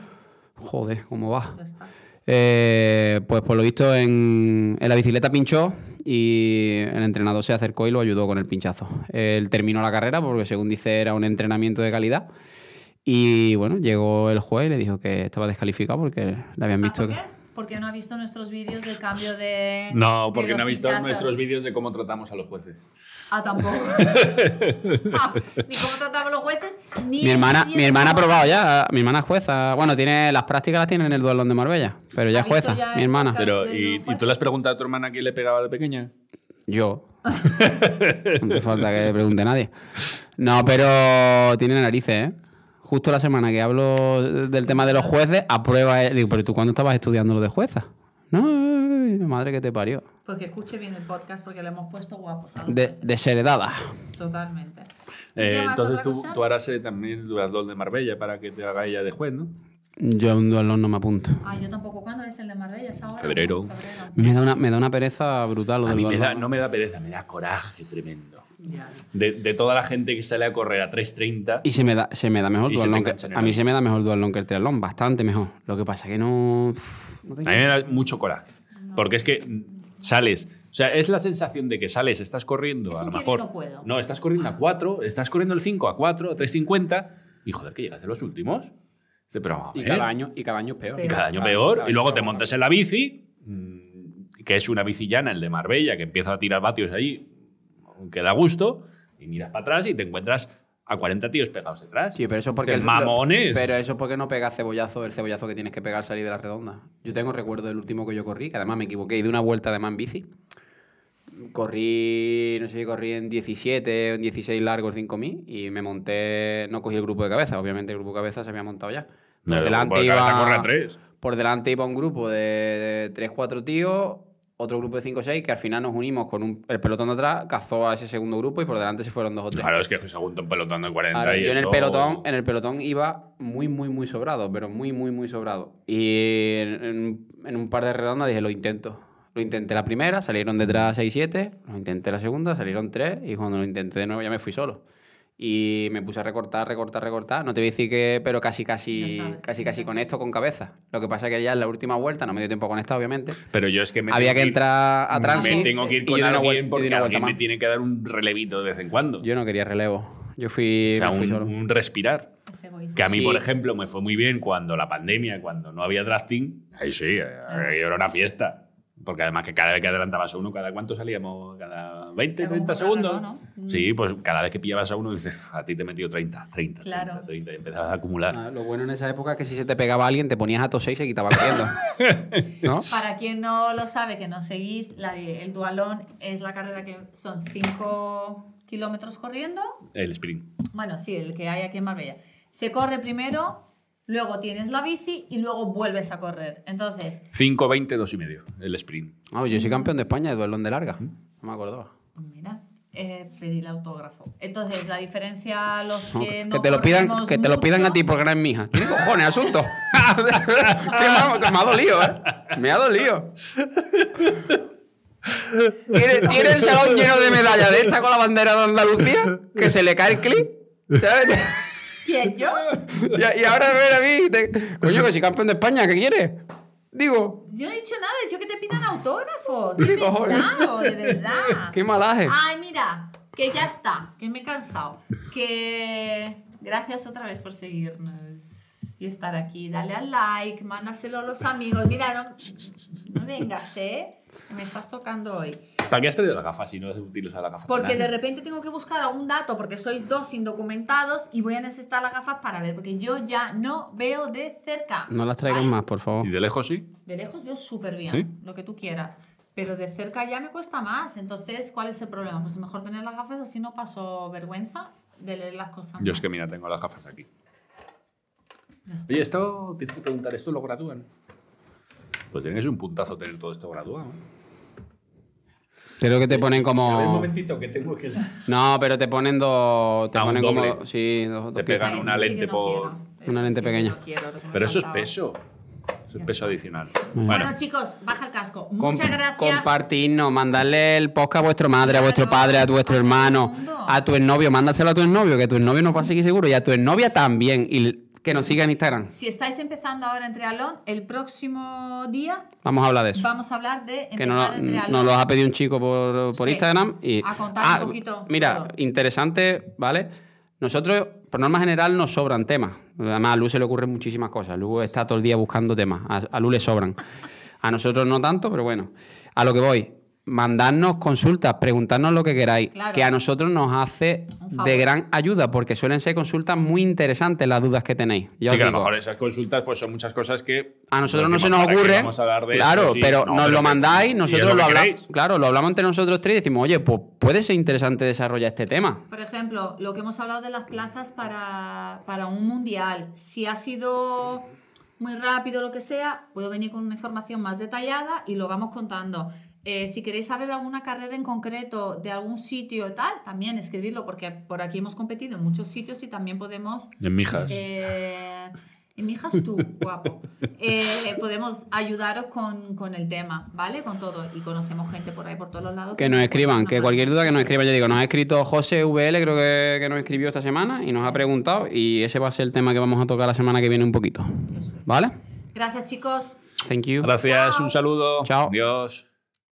Joder, ¿cómo va? Ya está. Eh, pues por lo visto en, en la bicicleta pinchó y el entrenador se acercó y lo ayudó con el pinchazo. Él terminó la carrera porque según dice era un entrenamiento de calidad. Y bueno, llegó el juez y le dijo que estaba descalificado porque le habían Ah, visto ¿Por que... qué? Porque no ha visto nuestros vídeos del cambio de. No, porque no ha visto pinchazos. nuestros vídeos de cómo tratamos a los jueces. Ah, tampoco. Ah, ni cómo tratamos los jueces, ni. Mi hermana, mi hermana ha probado ya, mi hermana es jueza. Bueno, tiene las prácticas las tiene en el duelón de Marbella, pero ya ¿Ha es jueza, ya mi hermana. Pero, ¿y, los ¿y tú le has preguntado a tu hermana quién le pegaba de pequeña? Yo. no hace falta que le pregunte a nadie. No, pero tiene narices, ¿eh? Justo la semana que hablo del tema de los jueces, aprueba. Digo, pero tú cuándo estabas estudiando lo de jueza? No, madre que te parió. Pues que escuche bien el podcast porque le hemos puesto guapos. De, desheredada. Totalmente. ¿Y Eh, entonces tú, harás eh, también el duatlón de Marbella para que te haga ella de juez, ¿no? Yo a un duelón no me apunto. Ah, yo tampoco. ¿Cuándo es el de Marbella? ¿Es ahora? Febrero. Febrero. Me da una, me da una pereza brutal lo A del mí me da, duatlón. no me da pereza, me da coraje tremendo. De, de toda la gente que sale a correr a 3.30. Y se me da, se me da mejor duatlón a mí se me da mejor duatlón que el triatlón, bastante mejor. Lo que pasa que no, no A mí me da mucho coraje. Porque es que sales. O sea, es la sensación de que sales, estás corriendo Es a lo mejor. no puedo. No, estás corriendo a 4, estás corriendo el 5 a 4, a 3.50. Y joder, que llegas de los últimos. Pero a y cada año, y cada año es peor. Peor. y cada año Cada- peor. cada y luego te montas en la bici, mm, que es una bici llana, el de Marbella, que empieza a tirar vatios allí, que da gusto, y miras para atrás y te encuentras a 40 tíos pegados detrás. Sí, pero eso porque el- mamones. Pero eso porque no pega cebollazo, el cebollazo que tienes que pegar al salir de la redonda. Yo tengo recuerdo del último que yo corrí, que además me equivoqué y de una vuelta además en bici. corrí, no sé si corrí en 17 o en 16 largos 5.000 y me monté, no cogí el grupo de cabeza, obviamente el grupo de cabeza se había montado ya. Por, El delante, iba, corre a tres. por delante iba un grupo de 3-4 tíos, otro grupo de 5 o 6 que al final nos unimos con un- el pelotón de atrás, cazó a ese segundo grupo y por delante se fueron dos o tres. Claro, es que segundo un pelotón de 40 Ahora, y yo en el eso- pelotón, en el pelotón iba muy, muy, muy sobrado, pero muy, muy, muy sobrado. Y en- en un par de redondas dije, lo intento. Lo intenté la primera, salieron detrás 6-7, lo intenté la segunda, salieron 3 y cuando lo intenté de nuevo ya me fui solo. Y me puse a recortar, recortar, recortar. No te voy a decir que, pero casi, casi, sabes. casi, casi conecto con cabeza. Lo que pasa es que ya en la última vuelta, no me dio tiempo a conectar, obviamente. Pero yo es que me Había tengo que ir- entrar a tránsito. Me tengo que ir y con alguien porque vuelta alguien me más. tiene que dar un relevito de vez en cuando. Yo no quería relevo. Yo fui, o sea, me fui un, solo. un respirar. Que a mí, Sí. por ejemplo, me fue muy bien cuando la pandemia, cuando no había drafting. Ahí sí, ahí era una fiesta. Porque además que cada vez que adelantabas a uno, ¿cada cuánto salíamos? ¿Cada 20, Era como 30 un segundos? reloj, ¿no? Sí, pues cada vez que pillabas a uno dices, a ti te he metido 30, 30, 30, Claro. 30 y empezabas a acumular. Ah, lo bueno en esa época es que si se te pegaba alguien, te ponías a toser y se quitaba corriendo. ¿No? Para quien no lo sabe, que no seguís, la de- el dualón es la carrera que son 5 kilómetros corriendo. El sprint. Bueno, sí, el que hay aquí en Marbella. Se corre primero, luego tienes la bici y luego vuelves a correr. Entonces, 5, 20, 2 y medio, el sprint. No, yo soy campeón de España de duelón de larga. No me acordaba. mira, eh, pedí el autógrafo. Entonces, la diferencia, los que no que te lo pidan, que te lo pidan a ti porque eres mi hija. ¿Tiene cojones, asunto? que me ha dolido, ¿eh? Me ha dolido. ¿Tiene, tiene el salón lleno de medallas de esta con la bandera de Andalucía? Que se le cae el clip. ¿Sabes? ¿Quién, yo? Y, y ahora ven a mí. te- Coño, que soy campeón de España, ¿qué quieres? Digo, Yo no he dicho nada, he dicho que te pidan autógrafo. ¿Qué pesado, de verdad. qué malaje. Ay, mira, que ya está, que me he cansado. Que gracias otra vez por seguirnos y estar aquí. Dale al like, mándaselo a los amigos. Mira, no, no vengas, ¿eh? Me estás tocando hoy. ¿Para qué has traído las gafas si no has utilizado las gafas? Porque de repente tengo que buscar algún dato porque sois dos indocumentados y voy a necesitar las gafas para ver, porque yo ya no veo de cerca. No las traigan ¿vale? más, por favor. ¿Y de lejos sí? De lejos veo súper bien, ¿Sí? lo que tú quieras. Pero de cerca ya me cuesta más. Entonces, ¿cuál es el problema? Pues es mejor tener las gafas así no paso vergüenza de leer las cosas. Yo es que mira, tengo las gafas aquí. Oye, esto, tienes que preguntar, ¿esto lo gradúan? Pues tiene que ser un puntazo tener todo esto graduado. ¿no? Creo que te ponen A ver, un como. momentito, que tengo que... No, pero te ponen dos. Te Ah, un ponen doble. como. Sí, dos, dos Te piezas. pegan una sí lente no por- quiero. Una lente sí pequeña. no quiero, Pero eso es peso. Eso es peso adicional. Bueno, Bueno, chicos, baja el casco. Com- Muchas gracias. Compartirnos, mandarle el podcast a vuestro madre, a vuestro padre, a vuestro hermano, a tu exnovio. Mándaselo a tu exnovio, que tu exnovio nos va a seguir seguro. Y a tu exnovia también. Y que nos siga en Instagram. Si estáis empezando ahora en Trialón, el próximo día Vamos a hablar de eso. vamos a hablar de que nos, empezar en Trialón. nos lo ha pedido un chico por, por Sí. Instagram. Y, A contar Ah, un poquito Mira, todo. interesante, ¿vale? Nosotros, por norma general, nos sobran temas. Además, a Lu se le ocurren muchísimas cosas. Lu está todo el día buscando temas. A, a Lu le sobran. A nosotros no tanto, pero bueno. A lo que voy. Mandarnos consultas, preguntarnos lo que queráis, Claro. que a nosotros nos hace de gran ayuda, porque suelen ser consultas muy interesantes las dudas que tenéis. Ya sí que a lo mejor esas consultas pues son muchas cosas que... A nosotros no se nos ¿para qué ocurre. Vamos a dar de claro, eso? Sí, pero no, nos lo mandáis, nosotros lo lo, hablamos. Claro, lo hablamos entre nosotros tres y decimos, oye, pues puede ser interesante desarrollar este tema. Por ejemplo, lo que hemos hablado de las plazas para, para un mundial. Si ha sido muy rápido lo que sea, puedo venir con una información más detallada y lo vamos contando. Eh, si queréis saber alguna carrera en concreto de algún sitio y tal, también escribirlo, porque por aquí hemos competido en muchos sitios y también podemos En mijas. eh, y mi hija es tú, guapo. Eh, podemos ayudaros con, con el tema, ¿vale? Con todo. Y conocemos gente por ahí, por todos los lados. Que nos escriban, que cualquier duda que nos escriban. es. Yo digo, nos ha escrito José VL, creo que, que nos escribió esta semana y nos ha preguntado. Y ese va a ser el tema que vamos a tocar la semana que viene un poquito. ¿Vale? Gracias, chicos. Thank you. Gracias, Chao. un saludo. Chao. Adiós.